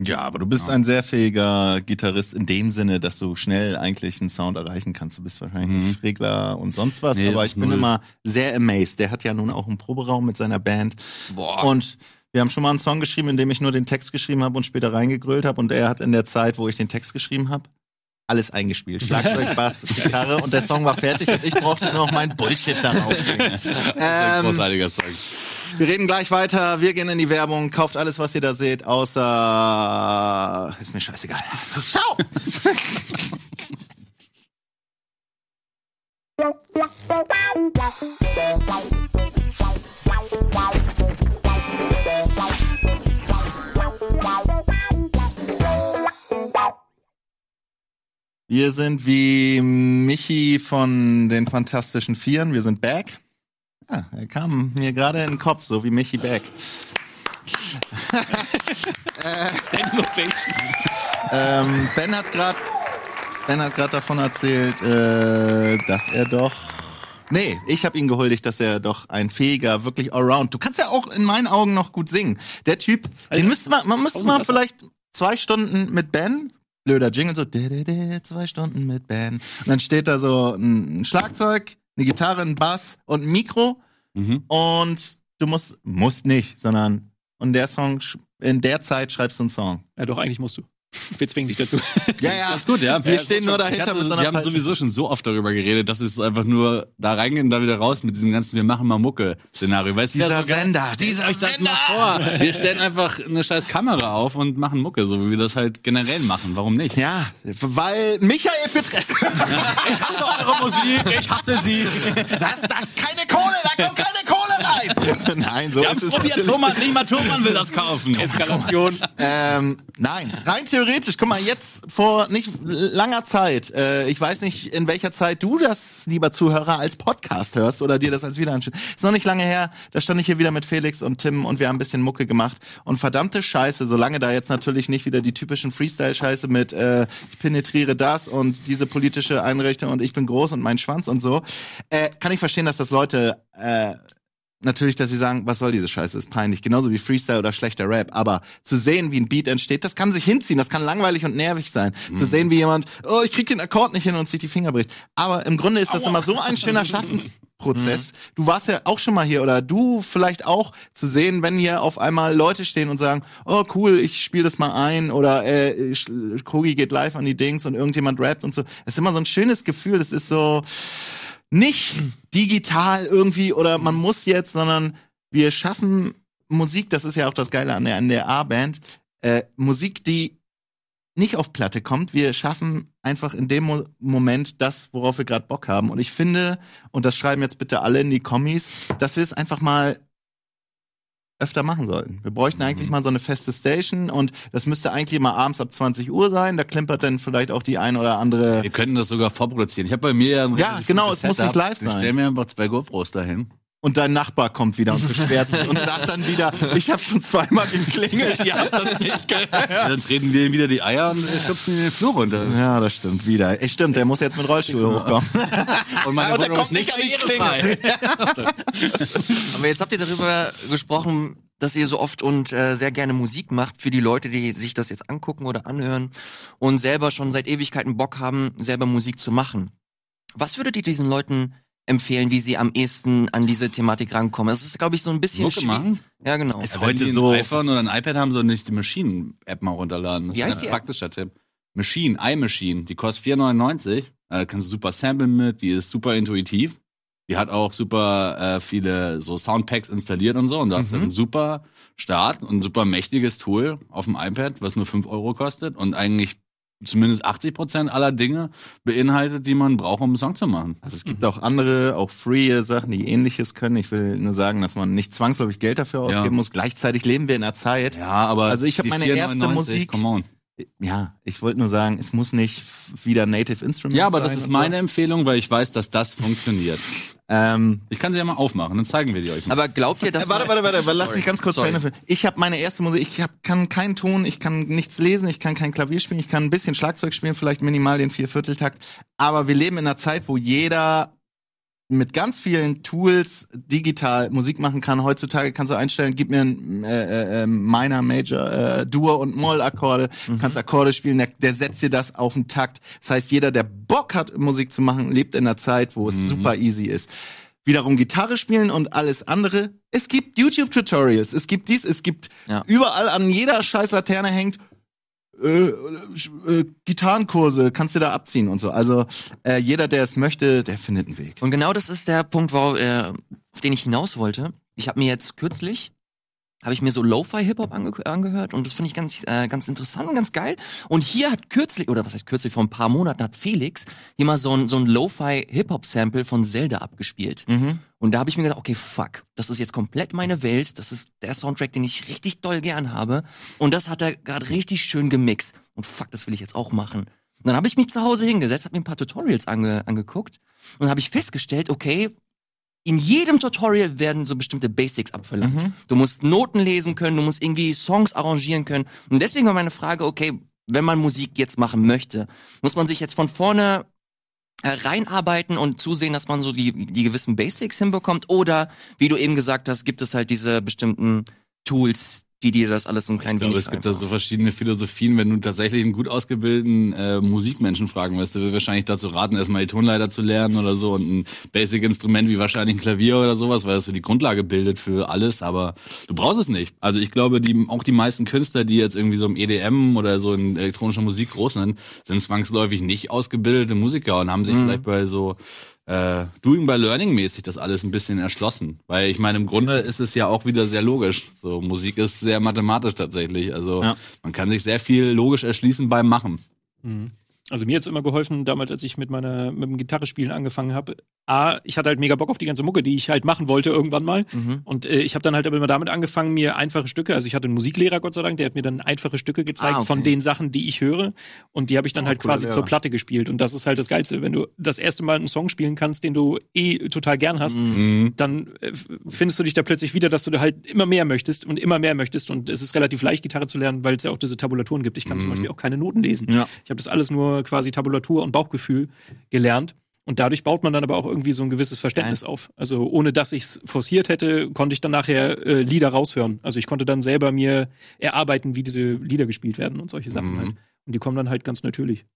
Ja, aber du bist Ja. ein sehr fähiger Gitarrist in dem Sinne, dass du schnell eigentlich einen Sound erreichen kannst. Du bist wahrscheinlich Mhm. Regler und sonst was, Nee, aber ich bin null. immer sehr amazed. Der hat ja nun auch einen Proberaum mit seiner Band Boah. und wir haben schon mal einen Song geschrieben, in dem ich nur den Text geschrieben habe und später reingegrölt habe und er hat in der Zeit, wo ich den Text geschrieben habe, alles eingespielt. Schlagzeug, Bass, Gitarre und der Song war fertig und ich brauchte nur noch meinen Bullshit darauf. ähm, großartiger Song. Wir reden gleich weiter. Wir gehen in die Werbung. Kauft alles, was ihr da seht, außer. Ist mir scheißegal. Ciao! Wir sind wie Michi von den Fantastischen Vieren. Wir sind back. Ja, er kam mir gerade in den Kopf, so wie Michi. Standing Ovation. Ähm, ben hat gerade Ben hat gerade davon erzählt, äh, dass er doch Nee, ich habe ihn gehuldigt, dass er doch ein fähiger, wirklich Allround. Du kannst ja auch in meinen Augen noch gut singen. Der Typ, Also, den müsste man, man müsste mal vielleicht zwei Stunden mit Ben, blöder Jingle, so zwei Stunden mit Ben. Und dann steht da so ein Schlagzeug, eine Gitarre, ein Bass und ein Mikro Mhm. und du musst, musst nicht, sondern und der Song, sch- in der Zeit schreibst du einen Song. Ja, doch, eigentlich musst du. Wir zwingen dich dazu. Ja, ja, Ganz gut, ja. Wir Ja, stehen das nur ist- dahinter ich hatte, mit so einer Wir haben Peitsche. sowieso schon so oft darüber geredet, dass es einfach nur da reingehen und da wieder raus mit diesem ganzen Wir machen mal Mucke-Szenario. Weißt du, Dieser Sender, dieser Euch das Sender. mal vor. Wir stellen einfach eine scheiß Kamera auf und machen Mucke, so wie wir das halt generell machen. Warum nicht? Ja, weil Michael Petreff. Ich hasse eure Musik, ich hasse sie. Das, da keine Kohle, da kommt keine Kohle rein. Nein, so Wir ist es probiert, natürlich. Thomas, nicht mal Thomas will das kaufen. Eskalation. Ähm, nein, rein theoretisch. Guck mal, jetzt vor nicht langer Zeit, äh, ich weiß nicht, in welcher Zeit du das lieber Zuhörer, als Podcast hörst oder dir das als wieder anschaust. Ist noch nicht lange her, da stand ich hier wieder mit Felix und Tim und wir haben ein bisschen Mucke gemacht. Und verdammte Scheiße, solange da jetzt natürlich nicht wieder die typischen Freestyle-Scheiße mit äh, ich penetriere das und diese politische Einrichtung und ich bin groß und mein Schwanz und so, äh, kann ich verstehen, dass das Leute äh, natürlich, dass sie sagen, was soll diese Scheiße, ist peinlich, genauso wie Freestyle oder schlechter Rap, aber zu sehen, wie ein Beat entsteht, das kann sich hinziehen, das kann langweilig und nervig sein. Zu sehen, wie jemand, oh, ich krieg den Akkord nicht hin und sich die Finger bricht. Aber im Grunde ist das immer so ein schöner Schaffensprozess. Du warst ja auch schon mal hier oder du vielleicht auch zu sehen, wenn hier auf einmal Leute stehen und sagen, oh cool, ich spiele das mal ein oder äh, Krogi geht live an die Dings und irgendjemand rappt und so. Es ist immer so ein schönes Gefühl, das ist so, nicht digital irgendwie oder man muss jetzt, sondern wir schaffen Musik, das ist ja auch das Geile an der, an der A-Band, äh, Musik, die nicht auf Platte kommt. Wir schaffen einfach in dem Mo Moment das, worauf wir gerade Bock haben. Und ich finde, und das schreiben jetzt bitte alle in die Kommis, dass wir es einfach mal öfter machen sollten. Wir bräuchten eigentlich mal so eine feste Station und das müsste eigentlich mal abends ab 20 Uhr sein. Da klimpert dann vielleicht auch die ein oder andere Wir könnten das sogar vorproduzieren. Ich habe bei mir ja ein Ja, genau, es muss nicht live sein. stellen mir einfach zwei GoPros dahin. Und dein Nachbar kommt wieder und beschwert sich und sagt dann wieder, ich habe schon zweimal geklingelt, ihr habt das nicht gehört. Dann treten wir ihm wieder die Eier und äh, schubsen ihn in den Flur runter. Ja, das stimmt wieder. Ey, stimmt, der muss jetzt mit Rollstuhl hochkommen. Und meine der Wohnung kommt ist nicht an die barrierefrei. Aber jetzt habt ihr darüber gesprochen, dass ihr so oft und äh, sehr gerne Musik macht für die Leute, die sich das jetzt angucken oder anhören und selber schon seit Ewigkeiten Bock haben, selber Musik zu machen. Was würdet ihr diesen Leuten empfehlen, wie sie am ehesten an diese Thematik rankommen? Das ist, glaube ich, so ein bisschen Mucke schwierig. machen? Ja, genau. Ist Wenn heute die ein so- iPhone oder ein iPad haben, sollen nicht die Machine-App mal runterladen. Das Wie ist heißt ein die App? praktischer Tipp. Machine, iMachine. Die kostet 4,99. Da kannst du super samplen mit. Die ist super intuitiv. Die hat auch super äh, viele so Soundpacks installiert und so. Und da hast du Mhm. einen super Start und ein super mächtiges Tool auf dem iPad, was nur 5 Euro kostet und eigentlich zumindest 80 Prozent aller Dinge beinhaltet, die man braucht, um einen Song zu machen. Also es gibt auch andere, auch free Sachen, die ähnliches können. Ich will nur sagen, dass man nicht zwangsläufig Geld dafür ausgeben Ja. muss. Gleichzeitig leben wir in einer Zeit. Ja, aber Also ich hab die meine erste 4,99, Musik- Come on. Ja, ich wollte nur sagen, es muss nicht wieder Native Instruments Ja, aber sein das ist meine Empfehlung, weil ich weiß, dass das funktioniert. So. Ähm, Ich kann sie ja mal aufmachen, dann zeigen wir die euch mal. Aber glaubt ihr, dass Äh, warte, warte, warte, warte, lass mich ganz kurz Sorry. verändern. Ich habe meine erste Musik, ich hab, kann keinen Ton, ich kann nichts lesen, ich kann kein Klavier spielen, ich kann ein bisschen Schlagzeug spielen, vielleicht minimal den Viervierteltakt. Aber wir leben in einer Zeit, wo jeder mit ganz vielen Tools digital Musik machen kann. Heutzutage kannst du einstellen, gib mir ein äh, äh, Minor, Major, äh, Dur und Moll-Akkorde, kannst Akkorde spielen, der, der setzt dir das auf den Takt. Das heißt, jeder, der Bock hat, Musik zu machen, lebt in einer Zeit, wo es super easy ist wiederum Gitarre spielen und alles andere. Es gibt YouTube-Tutorials, es gibt dies, es gibt Ja. überall an jeder scheiß Laterne hängt äh, äh, Gitarrenkurse, kannst du da abziehen und so. Also äh, jeder, der es möchte, der findet einen Weg. Und genau das ist der Punkt, worauf, äh, auf den ich hinaus wollte. Ich habe mir jetzt kürzlich habe ich mir so Lo-Fi-Hip-Hop ange angehört und das finde ich ganz, äh, ganz interessant und ganz geil. Und hier hat kürzlich, oder was heißt kürzlich, vor ein paar Monaten hat Felix hier mal so ein, so ein Lo-Fi-Hip-Hop-Sample von Zelda abgespielt. Mhm. Und da habe ich mir gedacht, okay, fuck, das ist jetzt komplett meine Welt, das ist der Soundtrack, den ich richtig doll gern habe. Und das hat er gerade richtig schön gemixt. Und fuck, das will ich jetzt auch machen. Und dann habe ich mich zu Hause hingesetzt, habe mir ein paar Tutorials ange angeguckt und habe ich festgestellt, okay, in jedem Tutorial werden so bestimmte Basics abverlangt. Mhm. Du musst Noten lesen können, du musst irgendwie Songs arrangieren können. Und deswegen war meine Frage, okay, wenn man Musik jetzt machen möchte, muss man sich jetzt von vorne reinarbeiten und zusehen, dass man so die, die gewissen Basics hinbekommt? Oder, wie du eben gesagt hast, gibt es halt diese bestimmten Tools, die dir das alles so ein klein Ich glaube, wenig es gibt da so verschiedene Philosophien. Wenn du tatsächlich einen gut ausgebildeten äh, Musikmenschen fragen wirst, der will wahrscheinlich dazu raten, erstmal die Tonleiter zu lernen oder so und ein Basic-Instrument wie wahrscheinlich ein Klavier oder sowas, weil das so die Grundlage bildet für alles. Aber du brauchst es nicht. Also ich glaube, die, auch die meisten Künstler, die jetzt irgendwie so im EDM oder so in elektronischer Musik groß sind, sind zwangsläufig nicht ausgebildete Musiker und haben sich vielleicht bei so äh, Doing by Learning mäßig das alles ein bisschen erschlossen. Weil ich meine, im Grunde ist es ja auch wieder sehr logisch. So, Musik ist sehr mathematisch tatsächlich. Also Ja. man kann sich sehr viel logisch erschließen beim Machen. Also mir hat es immer geholfen, damals, als ich mit meiner mit dem Gitarrespielen angefangen habe. A, ich hatte halt mega Bock auf die ganze Mucke, die ich halt machen wollte irgendwann mal. Mhm. Und äh, ich habe dann halt aber immer damit angefangen, mir einfache Stücke, also ich hatte einen Musiklehrer, Gott sei Dank, der hat mir dann einfache Stücke gezeigt Ah, okay. von den Sachen, die ich höre. Und die habe ich dann Oh, halt cooler quasi Lehrer. zur Platte gespielt. Und das ist halt das Geilste. Wenn du das erste Mal einen Song spielen kannst, den du eh total gern hast, Mhm. dann äh, findest du dich da plötzlich wieder, dass du da halt immer mehr möchtest und immer mehr möchtest. Und es ist relativ leicht, Gitarre zu lernen, weil es ja auch diese Tabulaturen gibt. Ich kann zum Mhm. Beispiel auch keine Noten lesen. Ja. Ich habe das alles nur quasi Tabulatur und Bauchgefühl gelernt. Und dadurch baut man dann aber auch irgendwie so ein gewisses Verständnis auf. Also ohne dass ich es forciert hätte, konnte ich dann nachher äh, Lieder raushören. Also ich konnte dann selber mir erarbeiten, wie diese Lieder gespielt werden und solche Sachen Mhm. halt. Und die kommen dann halt ganz natürlich.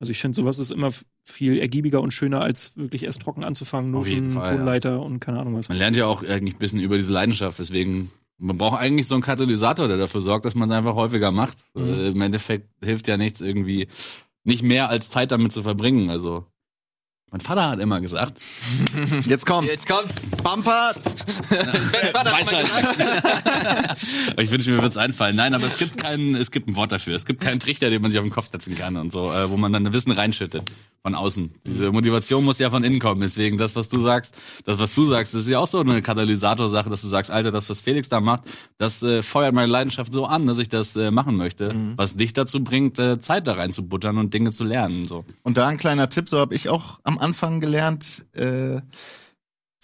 Also ich finde, sowas ist immer viel ergiebiger und schöner, als wirklich erst trocken anzufangen, Noten, Fall, ja. Tonleiter und keine Ahnung was. Man lernt ja auch eigentlich ein bisschen über diese Leidenschaft, deswegen man braucht eigentlich so einen Katalysator, der dafür sorgt, dass man es einfach häufiger macht. Mhm. Äh, Im Endeffekt hilft ja nichts irgendwie nicht mehr als Zeit damit zu verbringen. Also mein Vater hat immer gesagt, Jetzt kommt's. Jetzt kommt's. Bumper. Aber ich wünsche mir wird's einfallen. Nein, aber es gibt keinen, es gibt ein Wort dafür. Es gibt keinen Trichter, den man sich auf den Kopf setzen kann und so, äh, wo man dann Wissen reinschüttet von außen. Diese Motivation muss ja von innen kommen. Deswegen das, was du sagst, das, was du sagst, das ist ja auch so eine Katalysatorsache, dass du sagst, Alter, das, was Felix da macht, das äh, feuert meine Leidenschaft so an, dass ich das äh, machen möchte. Was dich dazu bringt, äh, Zeit da reinzubuttern und Dinge zu lernen. So. Und da ein kleiner Tipp, so habe ich auch am Anfang gelernt, äh,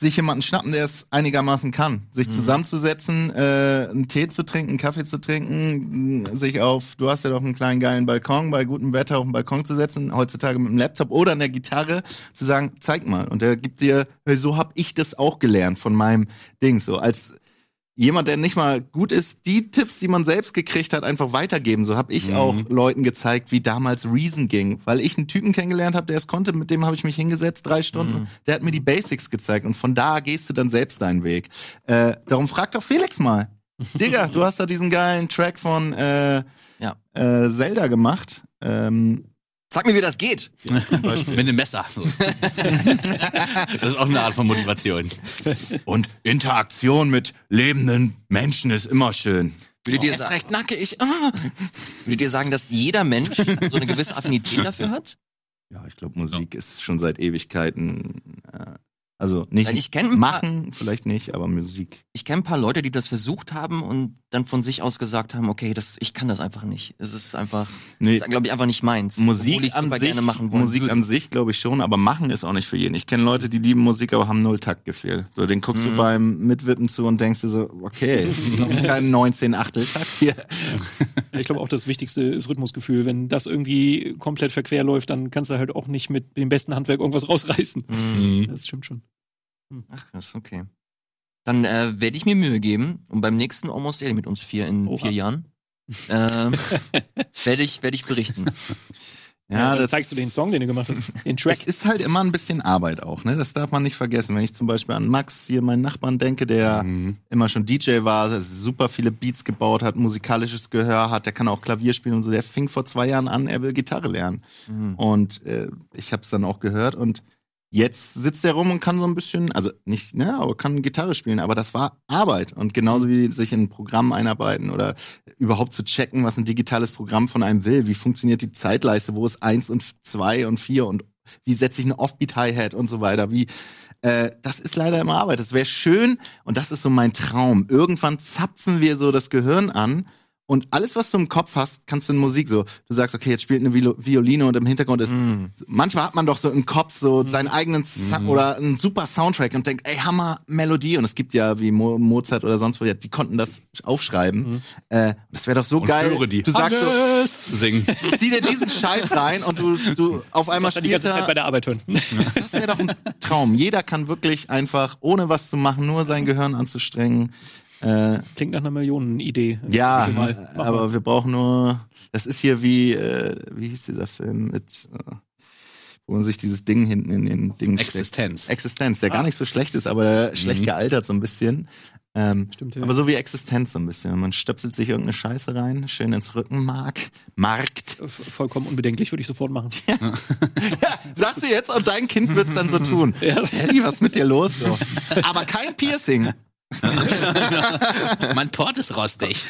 sich jemanden schnappen, der es einigermaßen kann. Sich zusammenzusetzen, äh, einen Tee zu trinken, einen Kaffee zu trinken, sich auf, du hast ja doch einen kleinen geilen Balkon, bei gutem Wetter auf den Balkon zu setzen, heutzutage mit dem Laptop oder einer Gitarre, zu sagen, zeig mal. Und der gibt dir, so hab ich das auch gelernt von meinem Ding. So als jemand, der nicht mal gut ist, die Tipps, die man selbst gekriegt hat, einfach weitergeben. So habe ich Mhm. auch Leuten gezeigt, wie damals Reason ging. Weil ich einen Typen kennengelernt habe, der es konnte, mit dem habe ich mich hingesetzt, drei Stunden. Der hat mir die Basics gezeigt und von da gehst du dann selbst deinen Weg. Äh, darum frag doch Felix mal. Digga, du hast da diesen geilen Track von äh, Ja. äh, Zelda gemacht. Ähm, Sag mir, wie das geht. Mit einem Messer. Das ist auch eine Art von Motivation. und Interaktion mit lebenden Menschen ist immer schön. Würdet ihr, Erst sa recht nackig. Ah. würdet ihr sagen, dass jeder Mensch so eine gewisse Affinität dafür hat? Ja, ich glaube, Musik ist schon seit Ewigkeiten. Äh, also nicht Weil ich kenn ein paar- machen, vielleicht nicht, aber Musik. Ich kenne ein paar Leute, die das versucht haben und dann von sich aus gesagt haben, okay, das, ich kann das einfach nicht. Es ist einfach, Nee. das ist, glaube ich, einfach nicht meins. Musik ich's an sich, gerne machen wollen Musik würde. an sich glaube ich schon, aber machen ist auch nicht für jeden. Ich kenne Leute, die lieben Musik, aber haben null Taktgefühl. So, den guckst Mhm. du beim Mitwippen zu und denkst dir so, okay, kein 19 Achtel Takt hier. Ich glaube auch, das Wichtigste ist Rhythmusgefühl. Wenn das irgendwie komplett verquer läuft, dann kannst du halt auch nicht mit dem besten Handwerk irgendwas rausreißen. Mhm. Das stimmt schon. Ach, das ist okay. Dann äh, werde ich mir Mühe geben und beim nächsten Almost Daily mit uns vier in Oha. vier Jahren ähm, werde ich, werde ich berichten. Ja, dann das zeigst du den Song, den du gemacht hast. Den Track. Es ist halt immer ein bisschen Arbeit auch, ne? Das darf man nicht vergessen. Wenn ich zum Beispiel an Max, hier meinen Nachbarn, denke, der Mhm. immer schon DJ war, der super viele Beats gebaut hat, musikalisches Gehör hat, der kann auch Klavier spielen und so. Der fing vor zwei Jahren an, er will Gitarre lernen. Mhm. Und äh, ich habe es dann auch gehört und jetzt sitzt er rum und kann so ein bisschen, also nicht, ne, aber kann Gitarre spielen, aber das war Arbeit. Und genauso wie sich in ein Programm einarbeiten oder überhaupt zu checken, was ein digitales Programm von einem will. Wie funktioniert die Zeitleiste? Wo ist eins und zwei und vier und wie setze ich eine Offbeat-Hi-Hat und so weiter? Wie, äh, das ist leider immer Arbeit. Das wäre schön und das ist so mein Traum. Irgendwann zapfen wir so das Gehirn an und alles, was du im Kopf hast, kannst du in Musik so. Du sagst, okay, jetzt spielt eine Violine und im Hintergrund ist. Mhm. Manchmal hat man doch so im Kopf so seinen eigenen Sa oder einen super Soundtrack und denkt, ey, Hammer Melodie. Und es gibt ja wie Mo Mozart oder sonst wo, ja, die konnten das aufschreiben. Äh, das wäre doch so Und geil. höre die. Du sagst so, Singen. zieh dir diesen Scheiß rein und du, du auf einmal dann die ganze Zeit bei er. der Arbeit hören. Das wäre doch ein Traum. Jeder kann wirklich einfach, ohne was zu machen, nur sein Gehirn anzustrengen. Äh, Klingt nach einer Millionenidee. ja, aber wir brauchen nur. Das ist hier wie, äh, wie hieß dieser Film mit, äh, wo man sich dieses Ding hinten in den Ding steckt. Existenz. Existenz, der Ah. gar nicht so schlecht ist, aber schlecht Mhm. gealtert so ein bisschen. Ähm, Stimmt, ja. aber so wie Existenz so ein bisschen. Man stöpselt sich irgendeine Scheiße rein, schön ins Rückenmark, Markt. V- Vollkommen unbedenklich, würde ich sofort machen. Ja, sagst du jetzt und dein Kind wird's dann so tun. Ja. Daddy, was ist mit dir los? So. Aber kein Piercing. Mein Port ist rostig.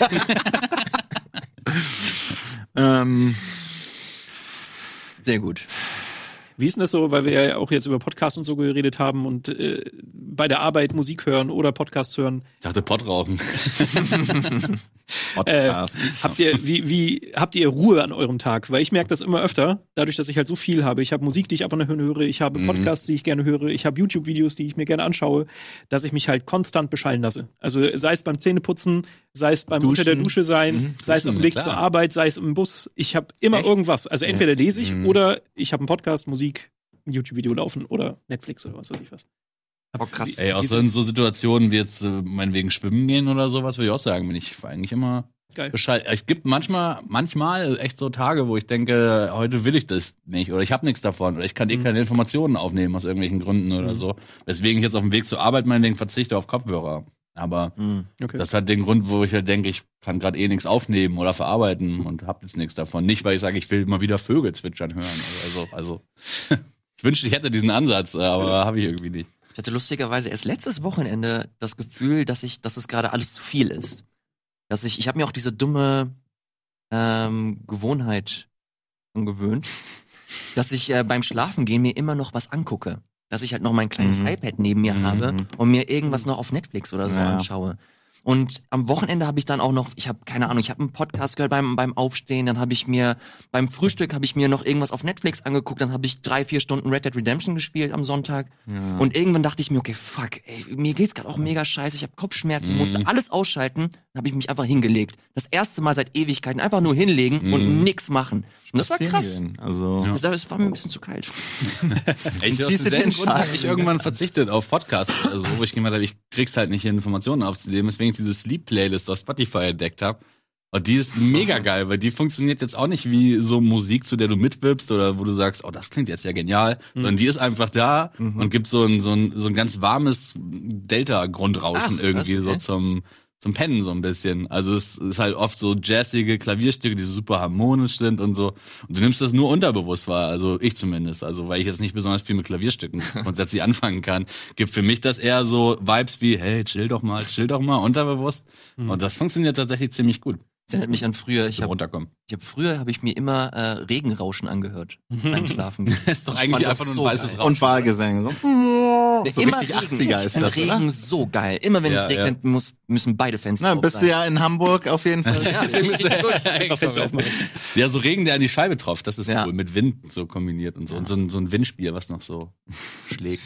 Ähm, Sehr gut. Wie ist denn das so, weil wir ja auch jetzt über Podcasts und so geredet haben und äh, bei der Arbeit Musik hören oder Podcasts hören? Ich dachte, Pott rauchen. Podcast. Habt ihr, wie, wie, habt ihr Ruhe an eurem Tag? Weil ich merke das immer öfter, dadurch, dass ich halt so viel habe. Ich habe Musik, die ich ab und an höre, ich habe Mhm. Podcasts, die ich gerne höre, ich habe YouTube-Videos, die ich mir gerne anschaue, dass ich mich halt konstant beschallen lasse. Also sei es beim Zähneputzen, sei es beim Duschen. unter der Dusche sein, sei es auf dem Weg klar. zur Arbeit, sei es im Bus. Ich habe immer Echt? irgendwas. Also entweder lese ich Mhm. oder ich habe einen Podcast, Musik, ein YouTube-Video laufen oder Netflix oder was weiß ich was. Oh, krass. Ey, auch so in so Situationen wie jetzt äh, meinetwegen schwimmen gehen oder sowas, würde ich auch sagen, bin ich eigentlich immer Geil. Bescheid. Es gibt manchmal, manchmal echt so Tage, wo ich denke, heute will ich das nicht oder ich habe nichts davon oder ich kann eh Mhm. keine Informationen aufnehmen aus irgendwelchen Gründen oder Mhm. so. Weswegen ich jetzt auf dem Weg zur Arbeit meinetwegen verzichte auf Kopfhörer. Aber Mhm. Okay. das hat den Grund, wo ich halt denke, ich kann gerade eh nichts aufnehmen oder verarbeiten und habe jetzt nichts davon. Nicht, weil ich sage, ich will mal wieder Vögel zwitschern hören. Also, also ich wünschte, ich hätte diesen Ansatz, aber habe ich irgendwie nicht. Ich hatte lustigerweise erst letztes Wochenende das Gefühl, dass ich, dass es gerade alles zu viel ist. Dass ich, ich habe mir auch diese dumme ähm, Gewohnheit angewöhnt, dass ich äh, beim Schlafengehen mir immer noch was angucke. Dass ich halt noch mein kleines Mhm. iPad neben mir Mhm. habe und mir irgendwas noch auf Netflix oder so Ja. anschaue. Und am Wochenende habe ich dann auch noch, ich habe keine Ahnung, ich habe einen Podcast gehört beim beim Aufstehen, dann habe ich mir beim Frühstück habe ich mir noch irgendwas auf Netflix angeguckt, dann habe ich drei vier Stunden Red Dead Redemption gespielt am Sonntag. Ja. Und irgendwann dachte ich mir, okay, fuck, ey, mir geht's gerade auch mega scheiße, ich habe Kopfschmerzen, musste alles ausschalten, habe ich mich einfach hingelegt. Das erste Mal seit Ewigkeiten einfach nur hinlegen und nix machen. Und das war krass. Also, Ja. Das, das war mir ein bisschen zu kalt. Ich, aus den Grund habe ich irgendwann verzichtet auf Podcasts, also wo ich gemeint habe, ich krieg's halt nicht hin, Informationen aufzunehmen, deswegen ich diese Sleep-Playlist auf Spotify entdeckt habe. Und die ist mega geil, weil die funktioniert jetzt auch nicht wie so Musik, zu der du mitwirbst oder wo du sagst, oh, das klingt jetzt ja genial, sondern die ist einfach da und gibt so ein, so ein, so ein ganz warmes Delta-Grundrauschen irgendwie krass, so okay. zum, zum Pennen so ein bisschen. Also es ist halt oft so jazzige Klavierstücke, die so super harmonisch sind und so. Und du nimmst das nur unterbewusst wahr, also ich zumindest. Also weil ich jetzt nicht besonders viel mit Klavierstücken grundsätzlich anfangen kann, gibt für mich das eher so Vibes wie, hey, chill doch mal, chill doch mal, unterbewusst. Und das funktioniert tatsächlich ziemlich gut Das erinnert mich an früher, ich habe hab, früher habe ich mir immer äh, Regenrauschen angehört beim Schlafen. ist doch Ich eigentlich einfach nur ein so weißes geil. Rauschen. und Wahlgesänge. So. So Immer richtig Regen. 80er ist das, Regen oder? so geil. Immer wenn Ja, es regnet, muss, müssen beide Fenster Na, auf bist sein. du ja in Hamburg auf jeden Fall. Ja. Ja, so Regen, der an die Scheibe tropft, das ist Ja. cool. Mit Wind so kombiniert und so. Und so ein, so ein Windspiel, was noch so schlägt.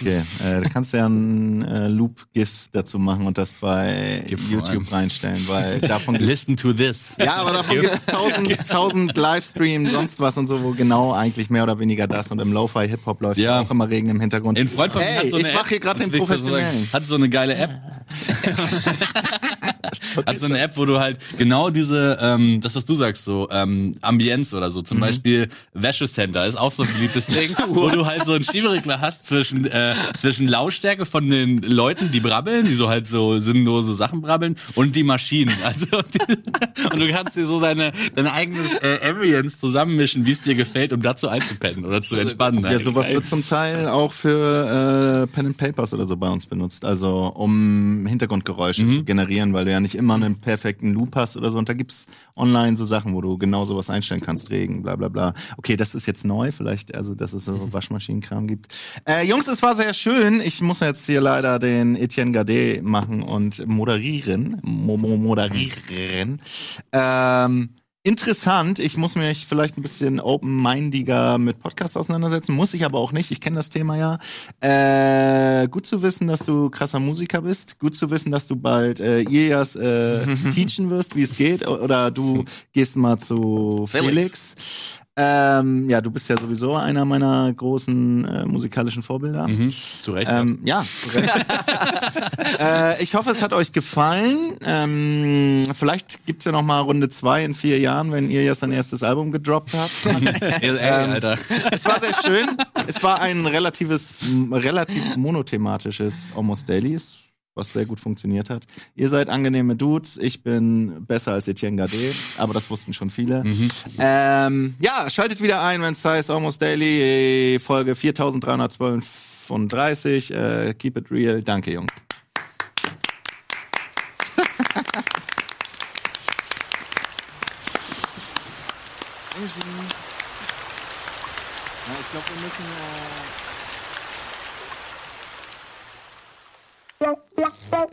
Okay, äh, da kannst du ja ein äh, Loop-GIF dazu machen und das bei GIF YouTube eins. reinstellen, weil davon Listen to this. ja, aber davon gibt es tausend, tausend Livestreams, sonst was und so, wo genau eigentlich mehr oder weniger das und im Lo-Fi Hip-Hop läuft Ja. auch immer Regen im Hintergrund. Ein Freund von mir hey, hat so eine ich mach App, hier gerade den mal so Professionellen. Hat so eine geile App. hat so eine App, wo du halt genau diese, ähm, das was du sagst, so ähm, Ambienz oder so, Mhm. zum Beispiel Wäschecenter ist auch so ein beliebtes Ding, wo du halt so einen Schieberegler hast zwischen äh, zwischen Lautstärke von den Leuten, die brabbeln, die so halt so sinnlose Sachen brabbeln und die Maschinen. Also und du kannst dir so deine dein eigenes äh, Ambience zusammenmischen, wie es dir gefällt, um dazu einzupennen oder zu entspannen. Ja, sowas wird zum Teil auch für äh, Pen and Papers oder so bei uns benutzt. Also um Hintergrundgeräusche Mhm. zu generieren, weil du ja nicht immer einen perfekten Loop hast oder so. Und da gibt's online so Sachen, wo du genau sowas einstellen kannst, Regen, bla bla bla. Okay, das ist jetzt neu, vielleicht, also dass es so Waschmaschinenkram gibt. Äh, Jungs, es war sehr schön. Ich muss jetzt hier leider den Etienne Gade machen und moderieren. Mo mo moderieren. Ähm, Interessant, ich muss mich vielleicht ein bisschen open-mindiger mit Podcasts auseinandersetzen, muss ich aber auch nicht, ich kenne das Thema ja. Äh, gut zu wissen, dass du krasser Musiker bist, gut zu wissen, dass du bald äh, Ilias äh, teachen wirst, wie es geht, oder du gehst mal zu Felix. Felix. Ähm, ja, du bist ja sowieso einer meiner großen äh, musikalischen Vorbilder. Mhm, zu Recht. Ähm, ja, korrekt. äh, ich hoffe, es hat euch gefallen. Ähm, vielleicht gibt's ja noch mal Runde zwei in vier Jahren, wenn ihr jetzt sein erstes Album gedroppt habt. Ey, Alter. es war sehr schön. Es war ein relatives, relativ monothematisches Almost Dailies, was sehr gut funktioniert hat. Ihr seid angenehme Dudes. Ich bin besser als Etienne Gade, aber das wussten schon viele. Ähm, ja, schaltet wieder ein, wenn es heißt Almost Daily, Folge 4332. Äh, keep it real. Danke, Jungs. Ja, ich glaube, wir müssen. Äh Wow.